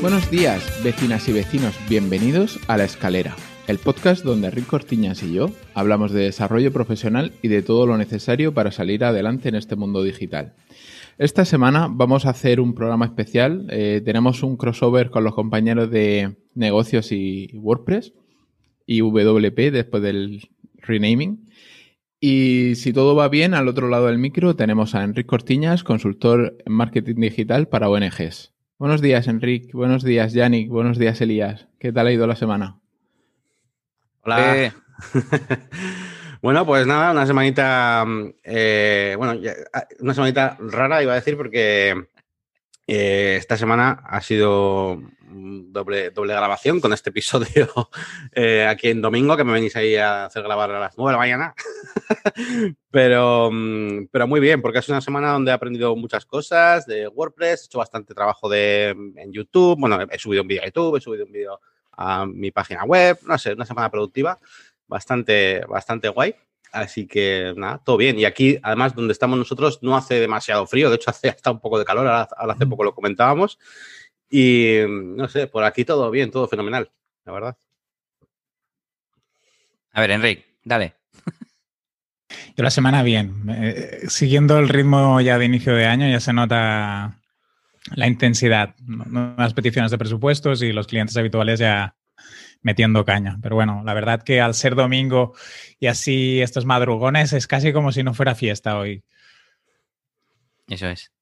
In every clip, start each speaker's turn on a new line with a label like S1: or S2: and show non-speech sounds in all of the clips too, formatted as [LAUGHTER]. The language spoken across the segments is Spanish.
S1: Buenos días, vecinas y vecinos, bienvenidos a La Escalera, el podcast donde Rick Cortiñas y yo hablamos de desarrollo profesional y de todo lo necesario para salir adelante en este mundo digital. Esta semana vamos a hacer un programa especial, eh, tenemos un crossover con los compañeros de negocios y WordPress y WP después del renaming. Y si todo va bien, al otro lado del micro tenemos a Enrique Cortiñas, consultor en marketing digital para ONGs. Buenos días, Enrique. Buenos días, Yannick. Buenos días, Elías. ¿Qué tal ha ido la semana?
S2: Hola. [LAUGHS] Bueno, pues nada, una semanita, eh, bueno, ah, una semanita rara iba a decir porque eh, esta semana ha sido doble, doble grabación con este episodio [LAUGHS] eh, aquí en domingo, que me venís ahí a hacer grabar a las 9 de la mañana. [LAUGHS] pero, mm, pero muy bien, porque es una semana donde he aprendido muchas cosas de WordPress, he hecho bastante trabajo de, en YouTube, bueno, he subido un vídeo a YouTube, he subido un vídeo a mi página web, no sé, una semana productiva bastante, bastante guay. Así que nada, todo bien. Y aquí, además, donde estamos nosotros, no hace demasiado frío. De hecho, [LAUGHS] hace hasta un poco de calor. ahora hace poco lo comentábamos. Y no sé, por aquí todo bien, todo fenomenal, la verdad.
S3: A ver, Enrique, dale.
S4: Yo la semana bien. Eh, siguiendo el ritmo ya de inicio de año, ya se nota la intensidad, las peticiones de presupuestos y los clientes habituales ya metiendo caña. Pero bueno, la verdad que al ser domingo y así estos madrugones es casi como si no fuera fiesta hoy.
S3: Eso es.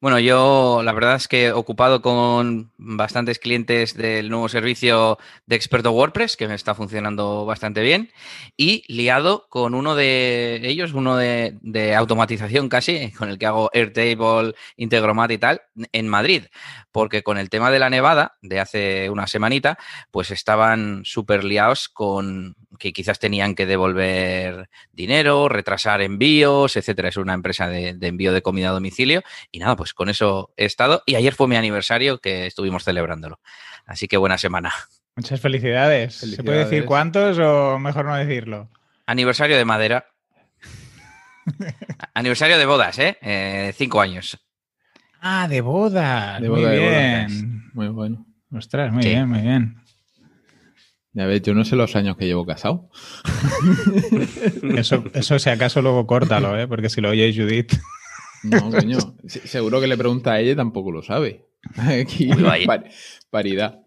S3: Bueno, yo la verdad es que he ocupado con bastantes clientes del nuevo servicio de experto WordPress, que me está funcionando bastante bien, y liado con uno de ellos, uno de, automatización casi, [LAUGHS] con el que hago Airtable, Integromat y tal, en Madrid, porque con el tema de la nevada de hace una semanita, pues estaban súper liados con que quizás tenían que devolver dinero, retrasar envíos, etcétera. Es una empresa de, envío de comida a domicilio. Y nada, pues con eso he estado. Y ayer fue mi aniversario que estuvimos celebrándolo. Así que buena semana.
S4: Muchas felicidades. ¿Se puede decir cuántos o mejor no decirlo?
S3: Aniversario de madera. [LAUGHS] aniversario de bodas, ¿eh? ¿eh? Cinco años.
S4: Ah, de bodas. De muy bien.
S1: Muy bueno.
S4: Ostras, muy bien, muy bien.
S1: Ya ves, yo no sé los años que llevo casado. [LAUGHS]
S4: Eso, eso si acaso luego córtalo, ¿eh? porque si lo oye Judith.
S1: No, coño. Seguro que le pregunta a ella y tampoco lo sabe. [LAUGHS] Aquí, paridad.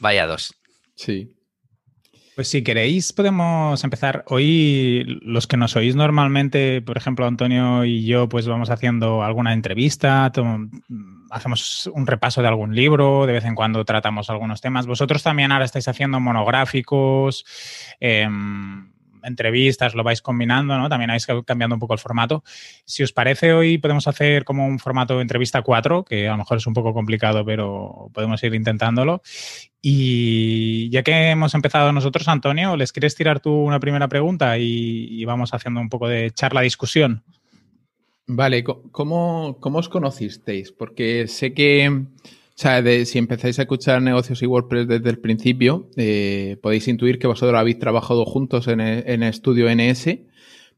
S3: Vaya dos.
S1: Sí.
S4: Pues si queréis, podemos empezar. Hoy, los que nos oís normalmente, por ejemplo, Antonio y yo, pues vamos haciendo alguna entrevista, hacemos un repaso de algún libro, de vez en cuando tratamos algunos temas. Vosotros también ahora estáis haciendo monográficos, em, entrevistas, lo vais combinando, ¿no? También vais cambiando un poco el formato. Si os parece, hoy podemos hacer como un formato de entrevista 4, que a lo mejor es un poco complicado, pero podemos ir intentándolo. Y ya que hemos empezado nosotros, Antonio, ¿les quieres tirar tú una primera pregunta y, vamos haciendo un poco de charla-discusión?
S1: Vale, ¿cómo, ¿cómo os conocisteis? Porque sé que, o sea, si empezáis a escuchar negocios y WordPress desde el principio, eh, podéis intuir que vosotros habéis trabajado juntos en el, estudio NS,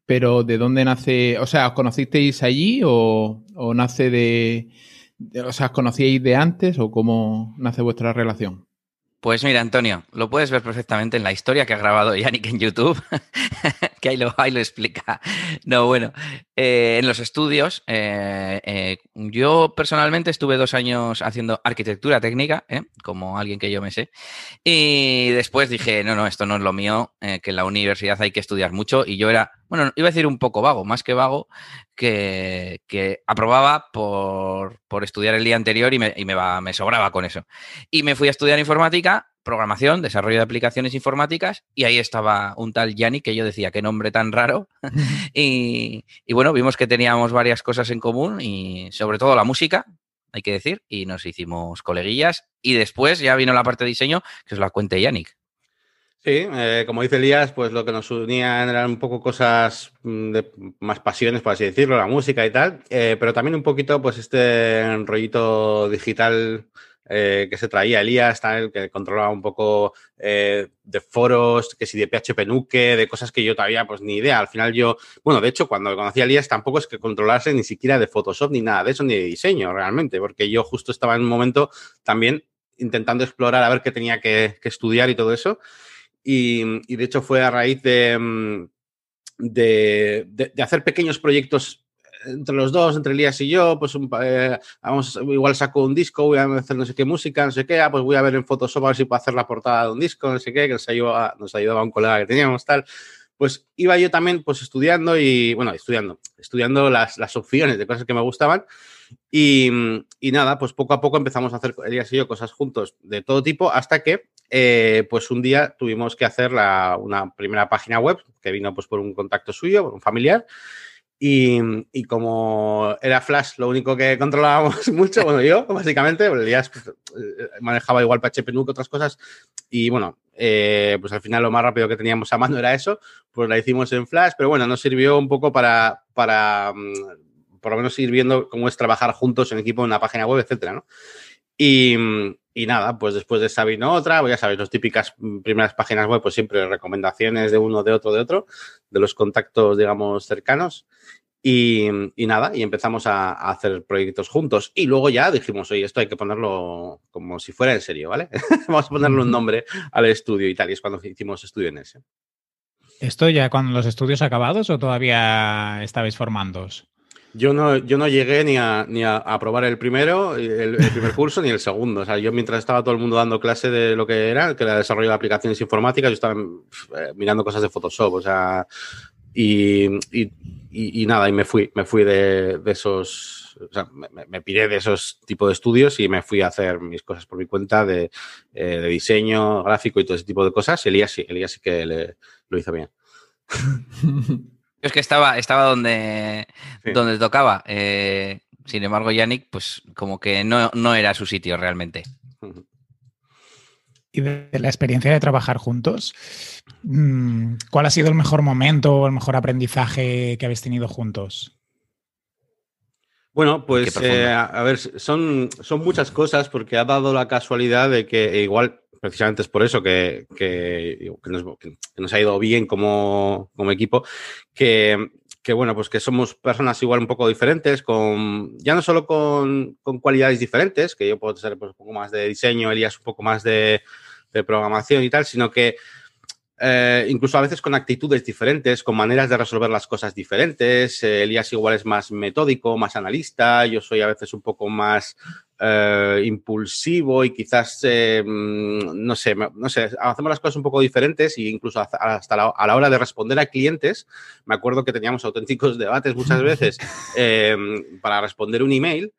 S1: pero ¿de dónde nace? O sea, ¿os conocisteis allí o, nace de, de, O sea, ¿os conocíais de antes o cómo nace vuestra relación?
S3: Pues mira, Antonio, lo puedes ver perfectamente en la historia que ha grabado [LAUGHS] Yannick en YouTube, [LAUGHS] que ahí lo, lo explica. No, bueno, eh, en los estudios, eh, eh, yo personalmente estuve dos años haciendo arquitectura técnica, como alguien que yo me sé, y después dije, no, no, esto no es lo mío, que en la universidad hay que estudiar mucho, y yo era, bueno, iba a decir un poco vago, más que vago, que, aprobaba por, estudiar el día anterior y, me, y me, me sobraba con eso. Y me fui a estudiar informática programación, desarrollo de aplicaciones informáticas, y ahí estaba un tal Yanni que yo decía, qué nombre tan raro. [LAUGHS] y, bueno, vimos que teníamos varias cosas en común y sobre todo la música, hay que decir, y nos hicimos coleguillas. Y después ya vino la parte de diseño, que os la cuente Yannick.
S2: Sí, eh, como dice Elías, pues lo que nos unía eran un poco cosas mm, de más pasiones, por así decirlo, la música y tal, eh, pero también un poquito pues este rollito digital eh, que se traía Elías, tal, que controlaba un poco de foros, que si de PHP Nuke, de cosas que yo todavía pues ni idea. Al final yo, bueno, de hecho cuando conocí a Elías tampoco es que controlase ni siquiera de Photoshop ni nada de eso, ni de diseño realmente, porque yo justo estaba en un momento también intentando explorar a ver qué tenía que estudiar y todo eso. Y, de hecho fue a raíz de, mm, de, hacer pequeños proyectos entre los dos, entre Elías y yo, pues eh, vamos, igual saco un disco, voy a hacer no sé qué música, no sé qué, ah, pues voy a ver en Photoshop a ver si puedo hacer la portada de un disco, no sé qué, que nos ayudaba, nos ayudaba un colega que teníamos, tal. Pues iba yo también pues estudiando y, bueno, estudiando, estudiando las, las opciones de cosas que me gustaban y, y, nada, pues poco a poco empezamos a hacer Elías y yo cosas juntos de todo tipo hasta que eh, pues un día tuvimos que hacer una primera página web que vino pues por un contacto suyo, por un familiar. Y, como era Flash lo único que controlábamos [LAUGHS] mucho, bueno, yo básicamente, Elías pues, eh, manejaba igual PHP Nuke, otras cosas, y bueno, eh, pues al final lo más rápido que teníamos a mano era eso, pues la hicimos en Flash, pero bueno, nos sirvió un poco para, para mm, por lo menos ir viendo cómo es trabajar juntos en equipo en una página web, etcétera, ¿no? Y, y nada, pues después de esa vino otra, pues ya sabéis, las típicas primeras páginas web, pues siempre recomendaciones de uno, de otro, de otro, de los contactos, digamos, cercanos. Y, nada, y empezamos a, hacer proyectos juntos. Y luego ya dijimos, oye, esto hay que ponerlo como si fuera en serio, ¿vale? [LAUGHS] Vamos a ponerle un nombre al estudio y tal. Y es cuando hicimos estudio en ese.
S4: ¿Esto ya con los estudios acabados o todavía estabais formándos?
S2: Yo no, yo no llegué ni a, ni a, aprobar el primero, el, primer curso, ni el segundo. O sea, yo mientras estaba todo el mundo dando clase de lo que era, que era desarrollo de aplicaciones informáticas, yo estaba eh, mirando cosas de Photoshop, o sea, y, y, nada, y me fui, me fui de, esos, o sea, me, me, piré de esos tipos de estudios y me fui a hacer mis cosas por mi cuenta de, eh, de diseño, gráfico y todo ese tipo de cosas. Y Elías sí, Elías sí que lo hizo bien. [LAUGHS]
S3: Es que estaba, estaba donde, donde tocaba. Eh, sin embargo, Yannick, pues como que no, no era su sitio realmente.
S4: Y de la experiencia de trabajar juntos, mm, ¿cuál ha sido el mejor momento o el mejor aprendizaje que habéis tenido juntos?
S2: Bueno, pues eh, a ver, son, son muchas cosas porque ha dado la casualidad de que igual precisamente es por eso que, nos, ha ido bien como, equipo, que, bueno, pues que somos personas igual un poco diferentes, con ya no solo con, cualidades diferentes, que yo puedo ser pues, un poco más de diseño, Elías un poco más de, programación y tal, sino que eh, incluso a veces con actitudes diferentes, con maneras de resolver las cosas diferentes. Eh, Elías igual es más metódico, más analista, yo soy a veces un poco más eh, impulsivo y quizás, eh, mm, no sé, no sé, hacemos las cosas un poco diferentes e incluso hasta la, a la hora de responder a clientes, me acuerdo que teníamos auténticos debates muchas veces [LAUGHS] eh, para responder un email.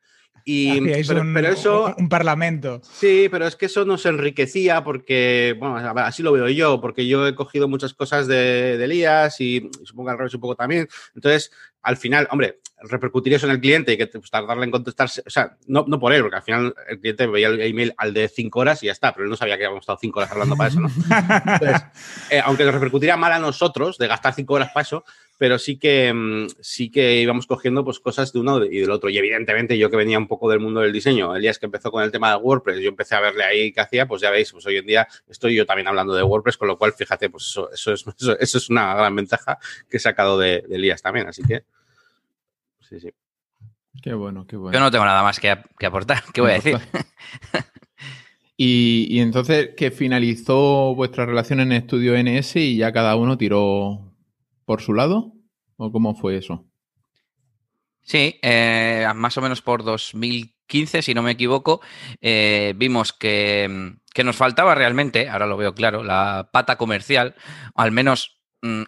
S2: Y,
S4: pero, un, eso. Un parlamento.
S2: Sí, pero es que eso nos enriquecía porque, bueno, así lo veo yo, porque yo he cogido muchas cosas de, de Elías y supongo al revés un poco también. Entonces, al final, hombre, repercutir eso en el cliente y que pues, tardarle en contestarse, o sea, no, no, por él, porque al final el cliente veía el email al de cinco horas y ya está, pero él no sabía que habíamos estado cinco horas hablando para eso, ¿no? [LAUGHS] Entonces, eh, aunque nos repercutiría mal a nosotros de gastar cinco horas para eso, pero sí que, mm, sí que íbamos cogiendo pues, cosas de uno y del otro. Y evidentemente yo que venía un poco del mundo del diseño, el día es que empezó con el tema de WordPress, yo empecé a verle ahí qué hacía, pues ya veis, pues hoy en día estoy yo también hablando de WordPress, con lo cual, fíjate, pues eso, eso, es, [LAUGHS] eso, es una gran ventaja que he sacado de, de Elías también, así que sí, sí.
S1: Qué bueno, qué bueno.
S3: Yo no tengo nada más que, aportar. ¿Qué voy a decir? [LAUGHS]
S1: y, entonces, que finalizó vuestra relación en estudio NS y ya cada uno tiró por su lado? ¿O cómo fue eso?
S3: Sí, eh, más o menos por 2015, si no me equivoco, eh, vimos que, que, nos faltaba realmente, ahora lo veo claro, la pata comercial, al menos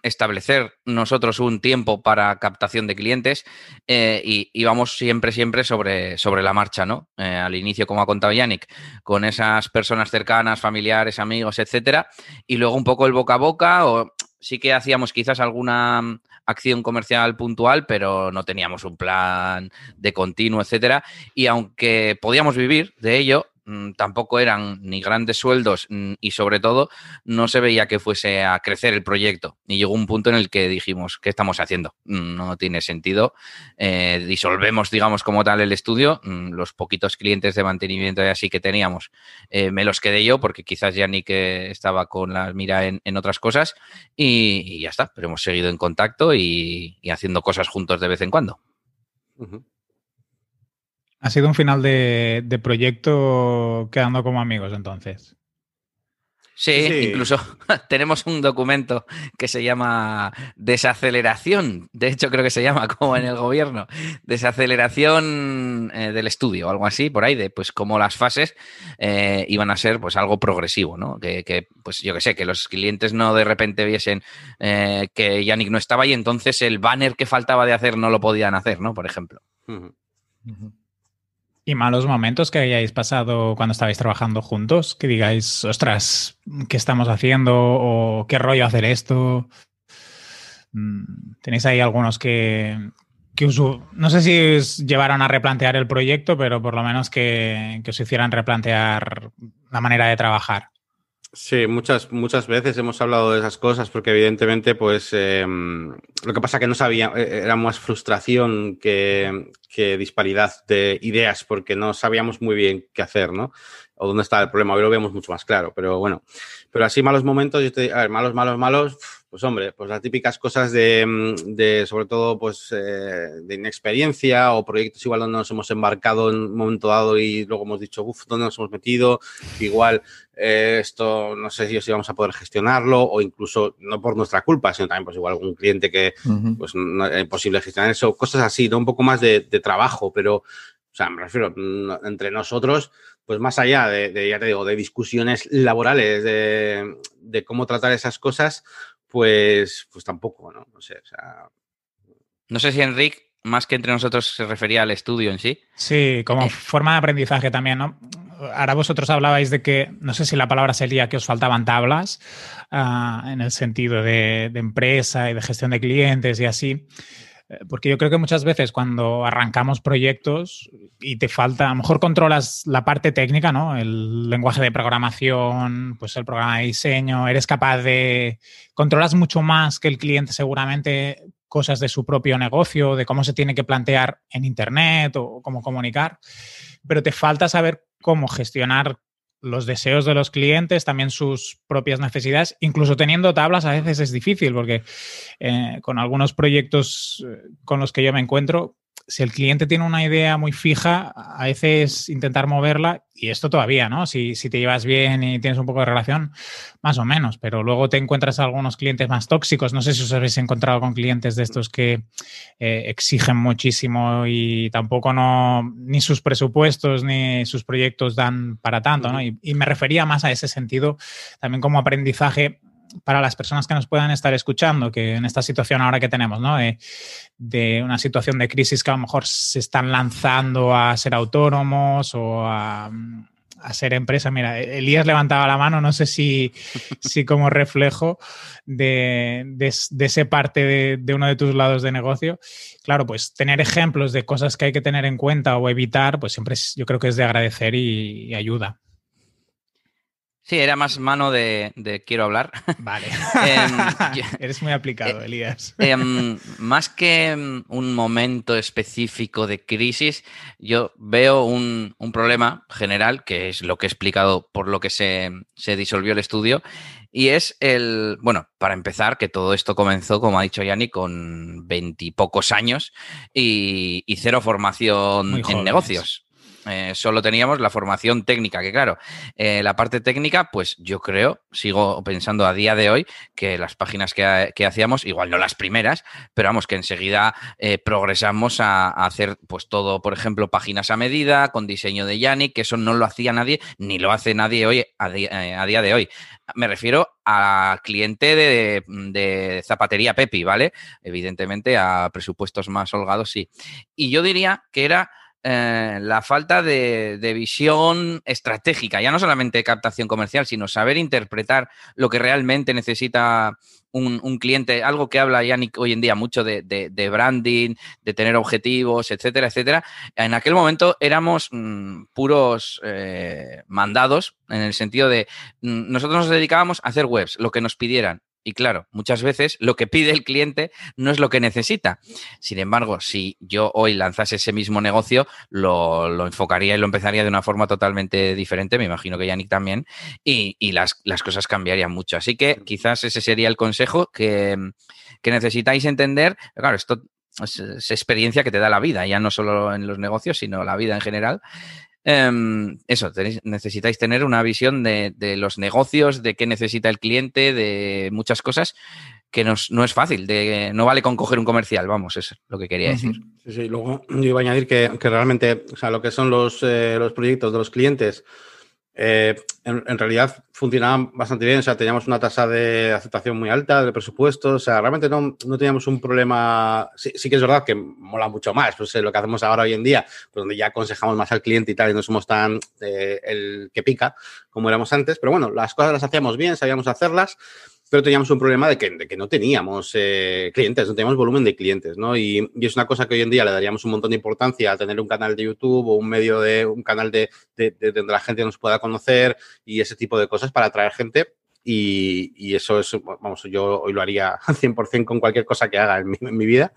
S3: establecer nosotros un tiempo para captación de clientes eh, y, íbamos siempre, siempre sobre, sobre la marcha, ¿no? Eh, al inicio, como ha contado Yannick, con esas personas cercanas, familiares, amigos, etcétera, y luego un poco el boca a boca, o sí que hacíamos quizás alguna mm, acción comercial puntual, pero no teníamos un plan de continuo, etcétera. Y aunque podíamos vivir de ello, mm, tampoco eran ni grandes sueldos mm, y sobre todo no se veía que fuese a crecer el proyecto. Y llegó un punto en el que dijimos, ¿qué estamos haciendo? Mm, no tiene sentido. Eh, disolvemos, digamos, como tal el estudio. Los poquitos clientes de mantenimiento y así que teníamos, eh, me los quedé yo porque quizás ya ni que estaba con la mira en, otras cosas y, ya está. Pero hemos seguido en contacto y, haciendo cosas juntos de vez en cuando.
S4: Ha sido un final de, proyecto quedando como amigos entonces.
S3: Sí, incluso [LAUGHS] tenemos un documento que se llama desaceleración, de hecho creo que se llama como en el gobierno, desaceleración eh, del estudio, algo así, por ahí, de pues como las fases eh, iban a ser pues algo progresivo, ¿no? Que, pues yo que sé, que los clientes no de repente viesen eh, que Yannick no estaba y entonces el banner que faltaba de hacer no lo podían hacer, ¿no? Por ejemplo.
S4: ¿Y malos momentos que hayáis pasado cuando estabais trabajando juntos? Que digáis, ostras, ¿qué estamos haciendo? ¿O qué rollo hacer esto? Mm, ¿Tenéis ahí algunos que, que no sé si os llevaron a replantear el proyecto, pero por lo menos que, que os hicieran replantear la manera de trabajar?
S2: Sí, muchas, muchas veces hemos hablado de esas cosas porque evidentemente, pues em, lo que pasa que no sabía, e, era más frustración que, disparidad de ideas porque no sabíamos muy bien qué hacer, ¿no? O dónde estaba el problema. Hoy lo vemos mucho más claro, pero bueno. Pero así malos momentos, yo te, a ver, malos, malos, malos, pues hombre, pues las típicas cosas de, mm, sobre todo, pues eh, de inexperiencia o proyectos igual donde nos hemos embarcado en un momento dado y luego hemos dicho, uff, ¿dónde nos hemos metido? Igual eh, esto no sé si vamos a poder gestionarlo o incluso no por nuestra culpa, sino también pues igual algún cliente que pues no es posible gestionar eso, cosas así, ¿no? Un poco más de, trabajo, pero, o sea, me refiero, entre nosotros, pues más allá de, ya te digo, de discusiones laborales, de, de cómo tratar esas cosas, pues, pues tampoco, ¿no? No sé, o sea...
S3: No sé si Enrique, más que entre nosotros, se refería al estudio en sí.
S4: Sí, como eh. forma de aprendizaje también, ¿no? Ahora vosotros hablabais de que, no sé si la palabra sería que os faltaban tablas ah, en el sentido de, de, empresa y de gestión de clientes y así. Eh, porque yo creo que muchas veces cuando arrancamos proyectos y te falta, a lo mejor controlas la parte técnica, ¿no? El lenguaje de programación, pues el programa de diseño, eres capaz de, controlas mucho más que el cliente seguramente cosas de su propio negocio, de cómo se tiene que plantear en Internet o cómo comunicar, pero te falta saber cómo gestionar los deseos de los clientes, también sus propias necesidades, incluso teniendo tablas a veces es difícil porque eh, con algunos proyectos eh, con los que yo me encuentro, si el cliente tiene una idea muy fija, a veces intentar moverla, y esto todavía, ¿no? Si, te llevas bien y tienes un poco de relación, más o menos, pero luego te encuentras algunos clientes más tóxicos. No sé si os habéis encontrado con clientes de estos que eh, exigen muchísimo y tampoco no, ni sus presupuestos ni sus proyectos dan para tanto, ¿no? y me refería más a ese sentido también como aprendizaje para las personas que nos puedan estar escuchando, que en esta situación ahora que tenemos, ¿no? De, una situación de crisis que a lo mejor se están lanzando a ser autónomos o a, ser empresa. Mira, Elías levantaba la mano, no sé si, [LAUGHS] si como reflejo de, de, ese parte de, de, uno de tus lados de negocio. Claro, pues tener ejemplos de cosas que hay que tener en cuenta o evitar, pues siempre yo creo que es de agradecer y ayuda.
S3: Sí, era más mano de, quiero hablar.
S4: Vale. [LAUGHS] Em, [LAUGHS] Eres muy aplicado, eh, Elías.
S3: Em, más que em, un momento específico de crisis, yo veo un, problema general, que es lo que he explicado por lo que se, disolvió el estudio, y es el, bueno, para empezar, que todo esto comenzó, como ha dicho Yanni, con veintipocos años y, y, cero formación en negocios. Eh, solo teníamos la formación técnica, que claro, eh, la parte técnica, pues yo creo, sigo pensando a día de hoy que las páginas que, hacíamos, igual no las primeras, pero vamos, que enseguida eh, progresamos a, hacer pues todo, por ejemplo, páginas a medida, con diseño de Yannick, que eso no lo hacía nadie, ni lo hace nadie hoy a, día de hoy. Me refiero a cliente de, de, zapatería Pepi, ¿vale? Evidentemente a presupuestos más holgados, sí. Y yo diría que era eh, la falta de, visión estratégica, ya no solamente captación comercial, sino saber interpretar lo que realmente necesita un, cliente, algo que habla Yannick hoy en día mucho de, branding, de tener objetivos, etcétera, etcétera. En aquel momento éramos mm, puros eh, mandados en el sentido de mm, nosotros nos dedicábamos a hacer webs, lo que nos pidieran. Y claro, muchas veces lo que pide el cliente no es lo que necesita. Sin embargo, si yo hoy lanzase ese mismo negocio, lo, enfocaría y lo empezaría de una forma totalmente diferente, me imagino que Yannick también, y, las, cosas cambiarían mucho. Así que quizás ese sería el consejo que, necesitáis entender. Claro, esto es, experiencia que te da la vida, ya no solo en los negocios, sino la vida en general. Em, eso, necesitáis tener una visión de, los negocios, de qué necesita el cliente, de muchas cosas que no es fácil, de, no vale con coger un comercial, vamos, es lo que quería decir.
S2: Sí, sí, luego yo iba a añadir que, realmente, o sea, lo que son los, eh, los proyectos de los clientes, eh, en, realidad funcionaban bastante bien, o sea, teníamos una tasa de aceptación muy alta del presupuesto, o sea, realmente no, no teníamos un problema, sí, que es verdad que mola mucho más, pues eh, lo que hacemos ahora hoy en día, pues donde ya aconsejamos más al cliente y tal, y no somos tan eh, el que pica como éramos antes, pero bueno, las cosas las hacíamos bien, sabíamos hacerlas, pero teníamos un problema de que, que no teníamos eh, clientes, no teníamos volumen de clientes, ¿no? Y, es una cosa que hoy en día le daríamos un montón de importancia a tener un canal de YouTube o un medio de, un canal de, de, de donde la gente nos pueda conocer y ese tipo de cosas para atraer gente y, eso es, vamos, yo hoy lo haría [LAUGHS] al 100% con cualquier cosa que haga en mi, vida.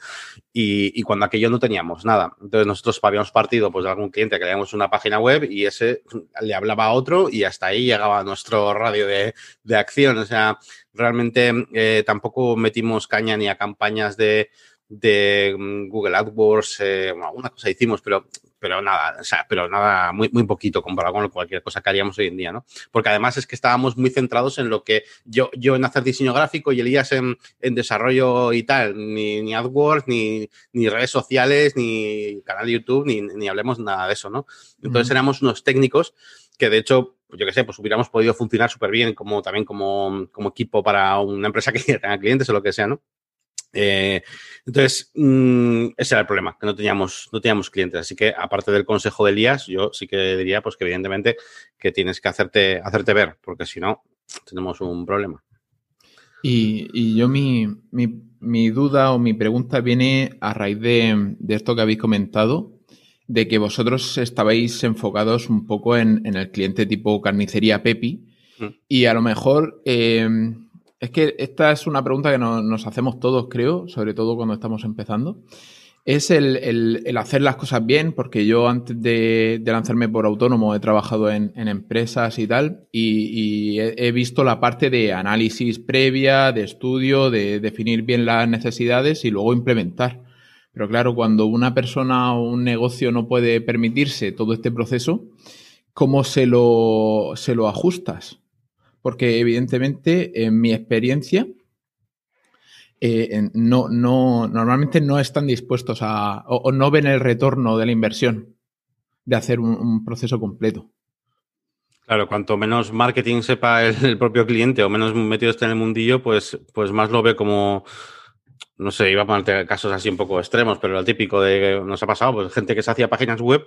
S2: Y, cuando aquello no teníamos nada. Entonces nosotros habíamos partido pues, de algún cliente que leíamos una página web y ese le hablaba a otro y hasta ahí llegaba nuestro radio de, acción. O sea, realmente eh, tampoco metimos caña ni a campañas de, de mm, Google AdWords, eh, alguna cosa hicimos, pero pero nada, o sea, pero nada, muy, muy poquito comparado con cualquier cosa que haríamos hoy en día, ¿no? Porque además es que estábamos muy centrados en lo que yo, yo en hacer diseño gráfico y Elías en, en desarrollo y tal, ni, ni AdWords, ni, ni, redes sociales, ni canal de YouTube, ni, ni hablemos nada de eso, ¿no? Entonces éramos unos técnicos que de hecho, pues yo qué sé, pues hubiéramos podido funcionar súper bien como también como, como equipo para una empresa [LAUGHS] que tenga clientes o lo que sea, ¿no? Eh, entonces, mm, ese era el problema, que no teníamos, no teníamos clientes. Así que, aparte del consejo de Elías, yo sí que diría, pues que evidentemente que tienes que hacerte, hacerte ver, porque si no, tenemos un problema.
S1: Y, yo mi, mi, duda o mi pregunta viene a raíz de, esto que habéis comentado, de que vosotros estabais enfocados un poco en, el cliente tipo carnicería Pepi, mm. y a lo mejor... Eh, es que esta es una pregunta que nos, hacemos todos, creo, sobre todo cuando estamos empezando. Es el, hacer las cosas bien, porque yo antes de, lanzarme por autónomo he trabajado en, empresas y tal, y, he, visto la parte de análisis previa, de estudio, de definir bien las necesidades y luego implementar. Pero claro, cuando una persona o un negocio no puede permitirse todo este proceso, ¿cómo se lo, ajustas? Porque evidentemente en mi experiencia eh, no, no, normalmente no están dispuestos a o, no ven el retorno de la inversión de hacer un, proceso completo.
S2: Claro, cuanto menos marketing sepa el, propio cliente o menos metido esté en el mundillo, pues, pues más lo ve como, no sé, iba a ponerte casos así un poco extremos, pero lo típico de que nos ha pasado, pues gente que se hacía páginas web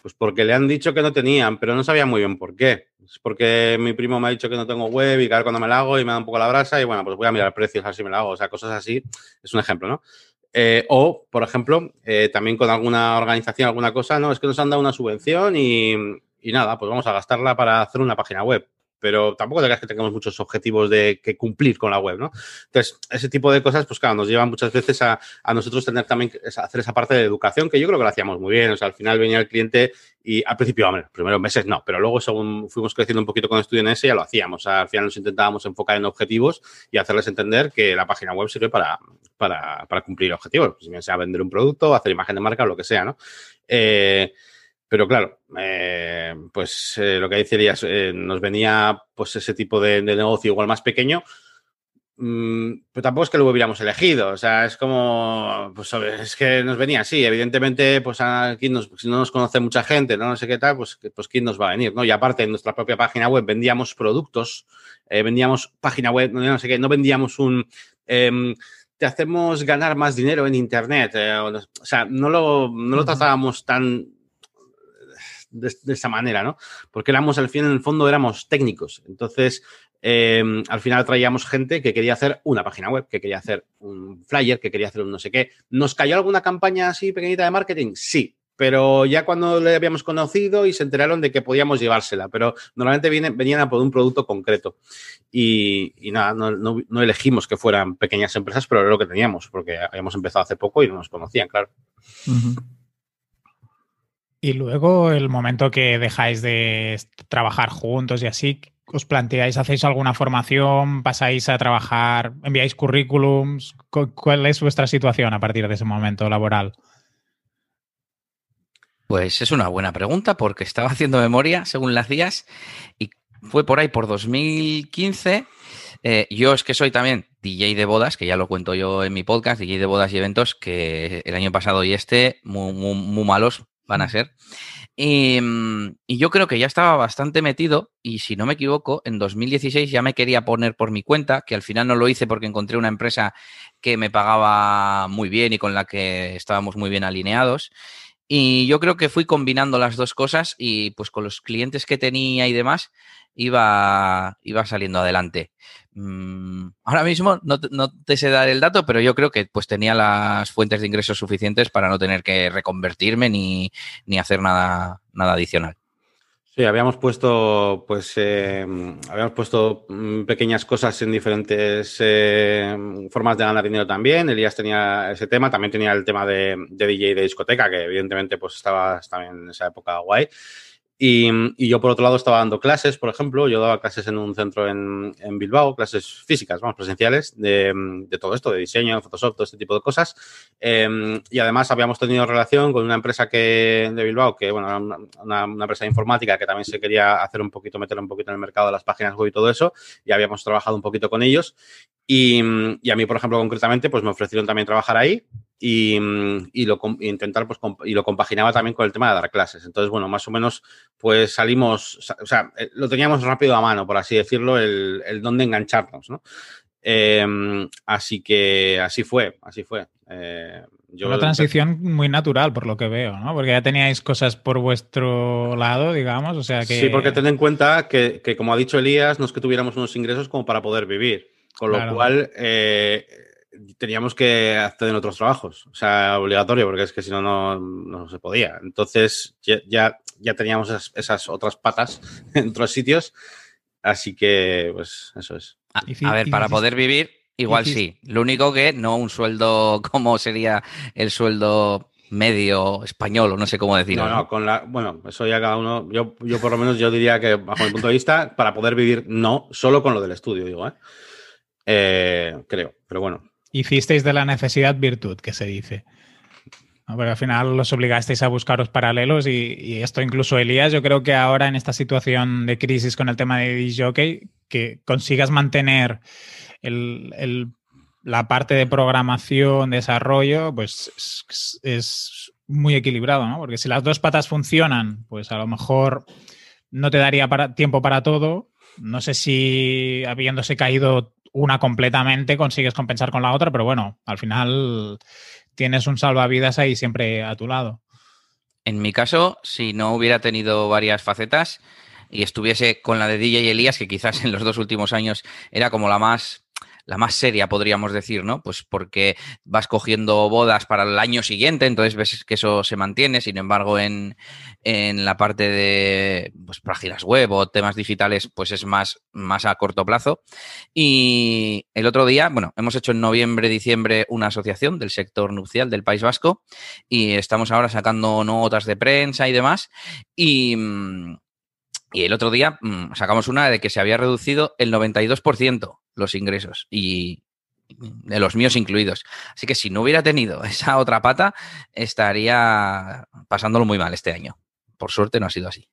S2: pues porque le han dicho que no tenían, pero no sabía muy bien por qué. Es porque mi primo me ha dicho que no tengo web y cada cuando me la hago y me da un poco la brasa y bueno, pues voy a mirar precios a ver si me la hago. O sea, cosas así. Es un ejemplo, ¿no? Eh, o, por ejemplo, eh, también con alguna organización, alguna cosa, no, es que nos han dado una subvención y, y nada, pues vamos a gastarla para hacer una página web pero tampoco creas que tengamos muchos objetivos de que cumplir con la web, ¿no? Entonces, ese tipo de cosas, pues claro, nos llevan muchas veces a, nosotros tener también que hacer esa parte de educación, que yo creo que lo hacíamos muy bien. O sea, al final venía el cliente y al principio, hombre, primeros meses no, pero luego según fuimos creciendo un poquito con Estudio en ese, ya lo hacíamos. O sea, al final nos intentábamos enfocar en objetivos y hacerles entender que la página web sirve para, para, para cumplir objetivos, pues, sea vender un producto, hacer imagen de marca o lo que sea, ¿no? Eh, pero claro, eh, pues eh, lo que decías, eh, nos venía pues ese tipo de, negocio igual más pequeño, mm, pero tampoco es que lo hubiéramos elegido, o sea, es como, pues es que nos venía así, evidentemente, pues aquí si no nos conoce mucha gente, no, no sé qué tal, pues, pues quién nos va a venir, ¿no? Y aparte, en nuestra propia página web vendíamos productos, vendíamos página web, no, sé qué, no vendíamos un em, te hacemos ganar más dinero en Internet. o sea, no lo, no lo tratábamos tan de, esa manera, ¿no? Porque éramos, al fin, en el fondo, éramos técnicos. Entonces, em, al final traíamos gente que quería hacer una página web, que quería hacer un flyer, que quería hacer un no sé qué. ¿Nos cayó alguna campaña así pequeñita de marketing? Sí, pero ya cuando le habíamos conocido y se enteraron de que podíamos llevársela, pero normalmente vienen, venían a por un producto concreto. Y, nada, no, elegimos que fueran pequeñas empresas, pero era lo que teníamos, porque habíamos empezado hace poco y no nos conocían, claro.
S4: Y luego el momento que dejáis de trabajar juntos y así, ¿os planteáis, hacéis alguna formación, pasáis a trabajar, enviáis currículums? ¿Cuál es vuestra situación a partir de ese momento laboral?
S3: Pues es una buena pregunta porque estaba [LAUGHS] haciendo memoria según las días y fue por ahí por 2015. Eh, yo es que soy también DJ de bodas, que ya lo cuento yo en mi podcast, DJ de bodas y eventos, que el año pasado y este muy, muy, malos van a ser. Y, y, yo creo que ya estaba bastante metido y si no me equivoco, en 2016 ya me quería poner por mi cuenta, que al final no lo hice porque encontré una empresa que me pagaba muy bien y con la que estábamos muy bien alineados. Y yo creo que fui combinando las dos cosas y pues con los clientes que tenía y demás iba, iba saliendo adelante. Mm, ahora mismo no, no, te sé dar el dato, pero yo creo que pues tenía las fuentes de ingresos suficientes para no tener que reconvertirme ni, ni hacer nada, nada adicional.
S2: Sí, habíamos puesto, pues, eh, habíamos puesto mm, pequeñas cosas en diferentes eh, formas de ganar dinero también. Elías tenía ese tema, también tenía el tema de, de DJ de discoteca, que evidentemente pues estaba también en esa época guay. Y, yo, por otro lado, estaba dando clases, por ejemplo. Yo daba clases en un centro en, Bilbao, clases físicas, vamos, presenciales, de, todo esto, de diseño, Photoshop, todo este tipo de cosas. Em, y además habíamos tenido relación con una empresa que, de Bilbao, que, bueno, una, una, empresa de informática que también se quería hacer un poquito, meter un poquito en el mercado de las páginas web y todo eso. Y habíamos trabajado un poquito con ellos. Y, y a mí, por ejemplo, concretamente, pues me ofrecieron también trabajar ahí y, y, lo, intentar, pues, y lo compaginaba también con el tema de dar clases. Entonces, bueno, más o menos, pues salimos, o sea, eh, lo teníamos rápido a mano, por así decirlo, el, el dónde engancharnos, ¿no? Em, así que así fue, así fue.
S4: Eh, Una transición muy natural, por lo que veo, ¿no? Porque ya teníais cosas por vuestro lado, digamos, o sea que...
S2: Sí, porque ten en cuenta que, que como ha dicho Elías, no es que tuviéramos unos ingresos como para poder vivir. Con lo cual, eh, teníamos que hacer en otros trabajos, o sea, obligatorio, porque es que si no, no se podía. Entonces ya, ya, teníamos esas, otras patas [LAUGHS] en otros sitios, así que pues eso es.
S3: Ah, a, ver, para poder vivir, igual sí. Lo único que no un sueldo [LAUGHS] como sería el sueldo medio español o no sé cómo decirlo.
S2: No, no, con la, bueno, eso ya cada uno, yo, yo por lo menos yo diría que bajo mi punto de vista, para poder vivir, no, solo con lo del estudio, digo, ¿eh? Eh, creo, pero bueno,
S4: Hicisteis de la necesidad virtud, que se dice. Porque al final los obligasteis a buscaros paralelos y, esto incluso Elías, yo creo que ahora en esta situación de crisis con el tema de DJ, que consigas mantener la parte de programación, desarrollo, pues es, muy equilibrado, ¿no? Porque si las dos patas funcionan, pues a lo mejor no te daría tiempo para todo. No sé si habiéndose caído una completamente consigues compensar con la otra, pero bueno, al final tienes un salvavidas ahí siempre a tu lado.
S3: En mi caso, si no hubiera tenido varias facetas y estuviese con la de DJ y Elías, que quizás en los dos últimos años era como la más la más seria, podríamos decir, ¿no? Pues porque vas cogiendo bodas para el año siguiente, entonces ves que eso se mantiene, sin embargo, en, la parte de pues, páginas web o temas digitales, pues es más, más a corto plazo. Y el otro día, bueno, hemos hecho en noviembre, diciembre una asociación del sector nupcial del País Vasco y estamos ahora sacando notas de prensa y demás. Y, y el otro día mm, sacamos una de que se había reducido el 92% los ingresos y de los míos incluidos. Así que si no hubiera tenido [LAUGHS] esa otra pata, estaría pasándolo muy mal este año. Por suerte no ha sido así.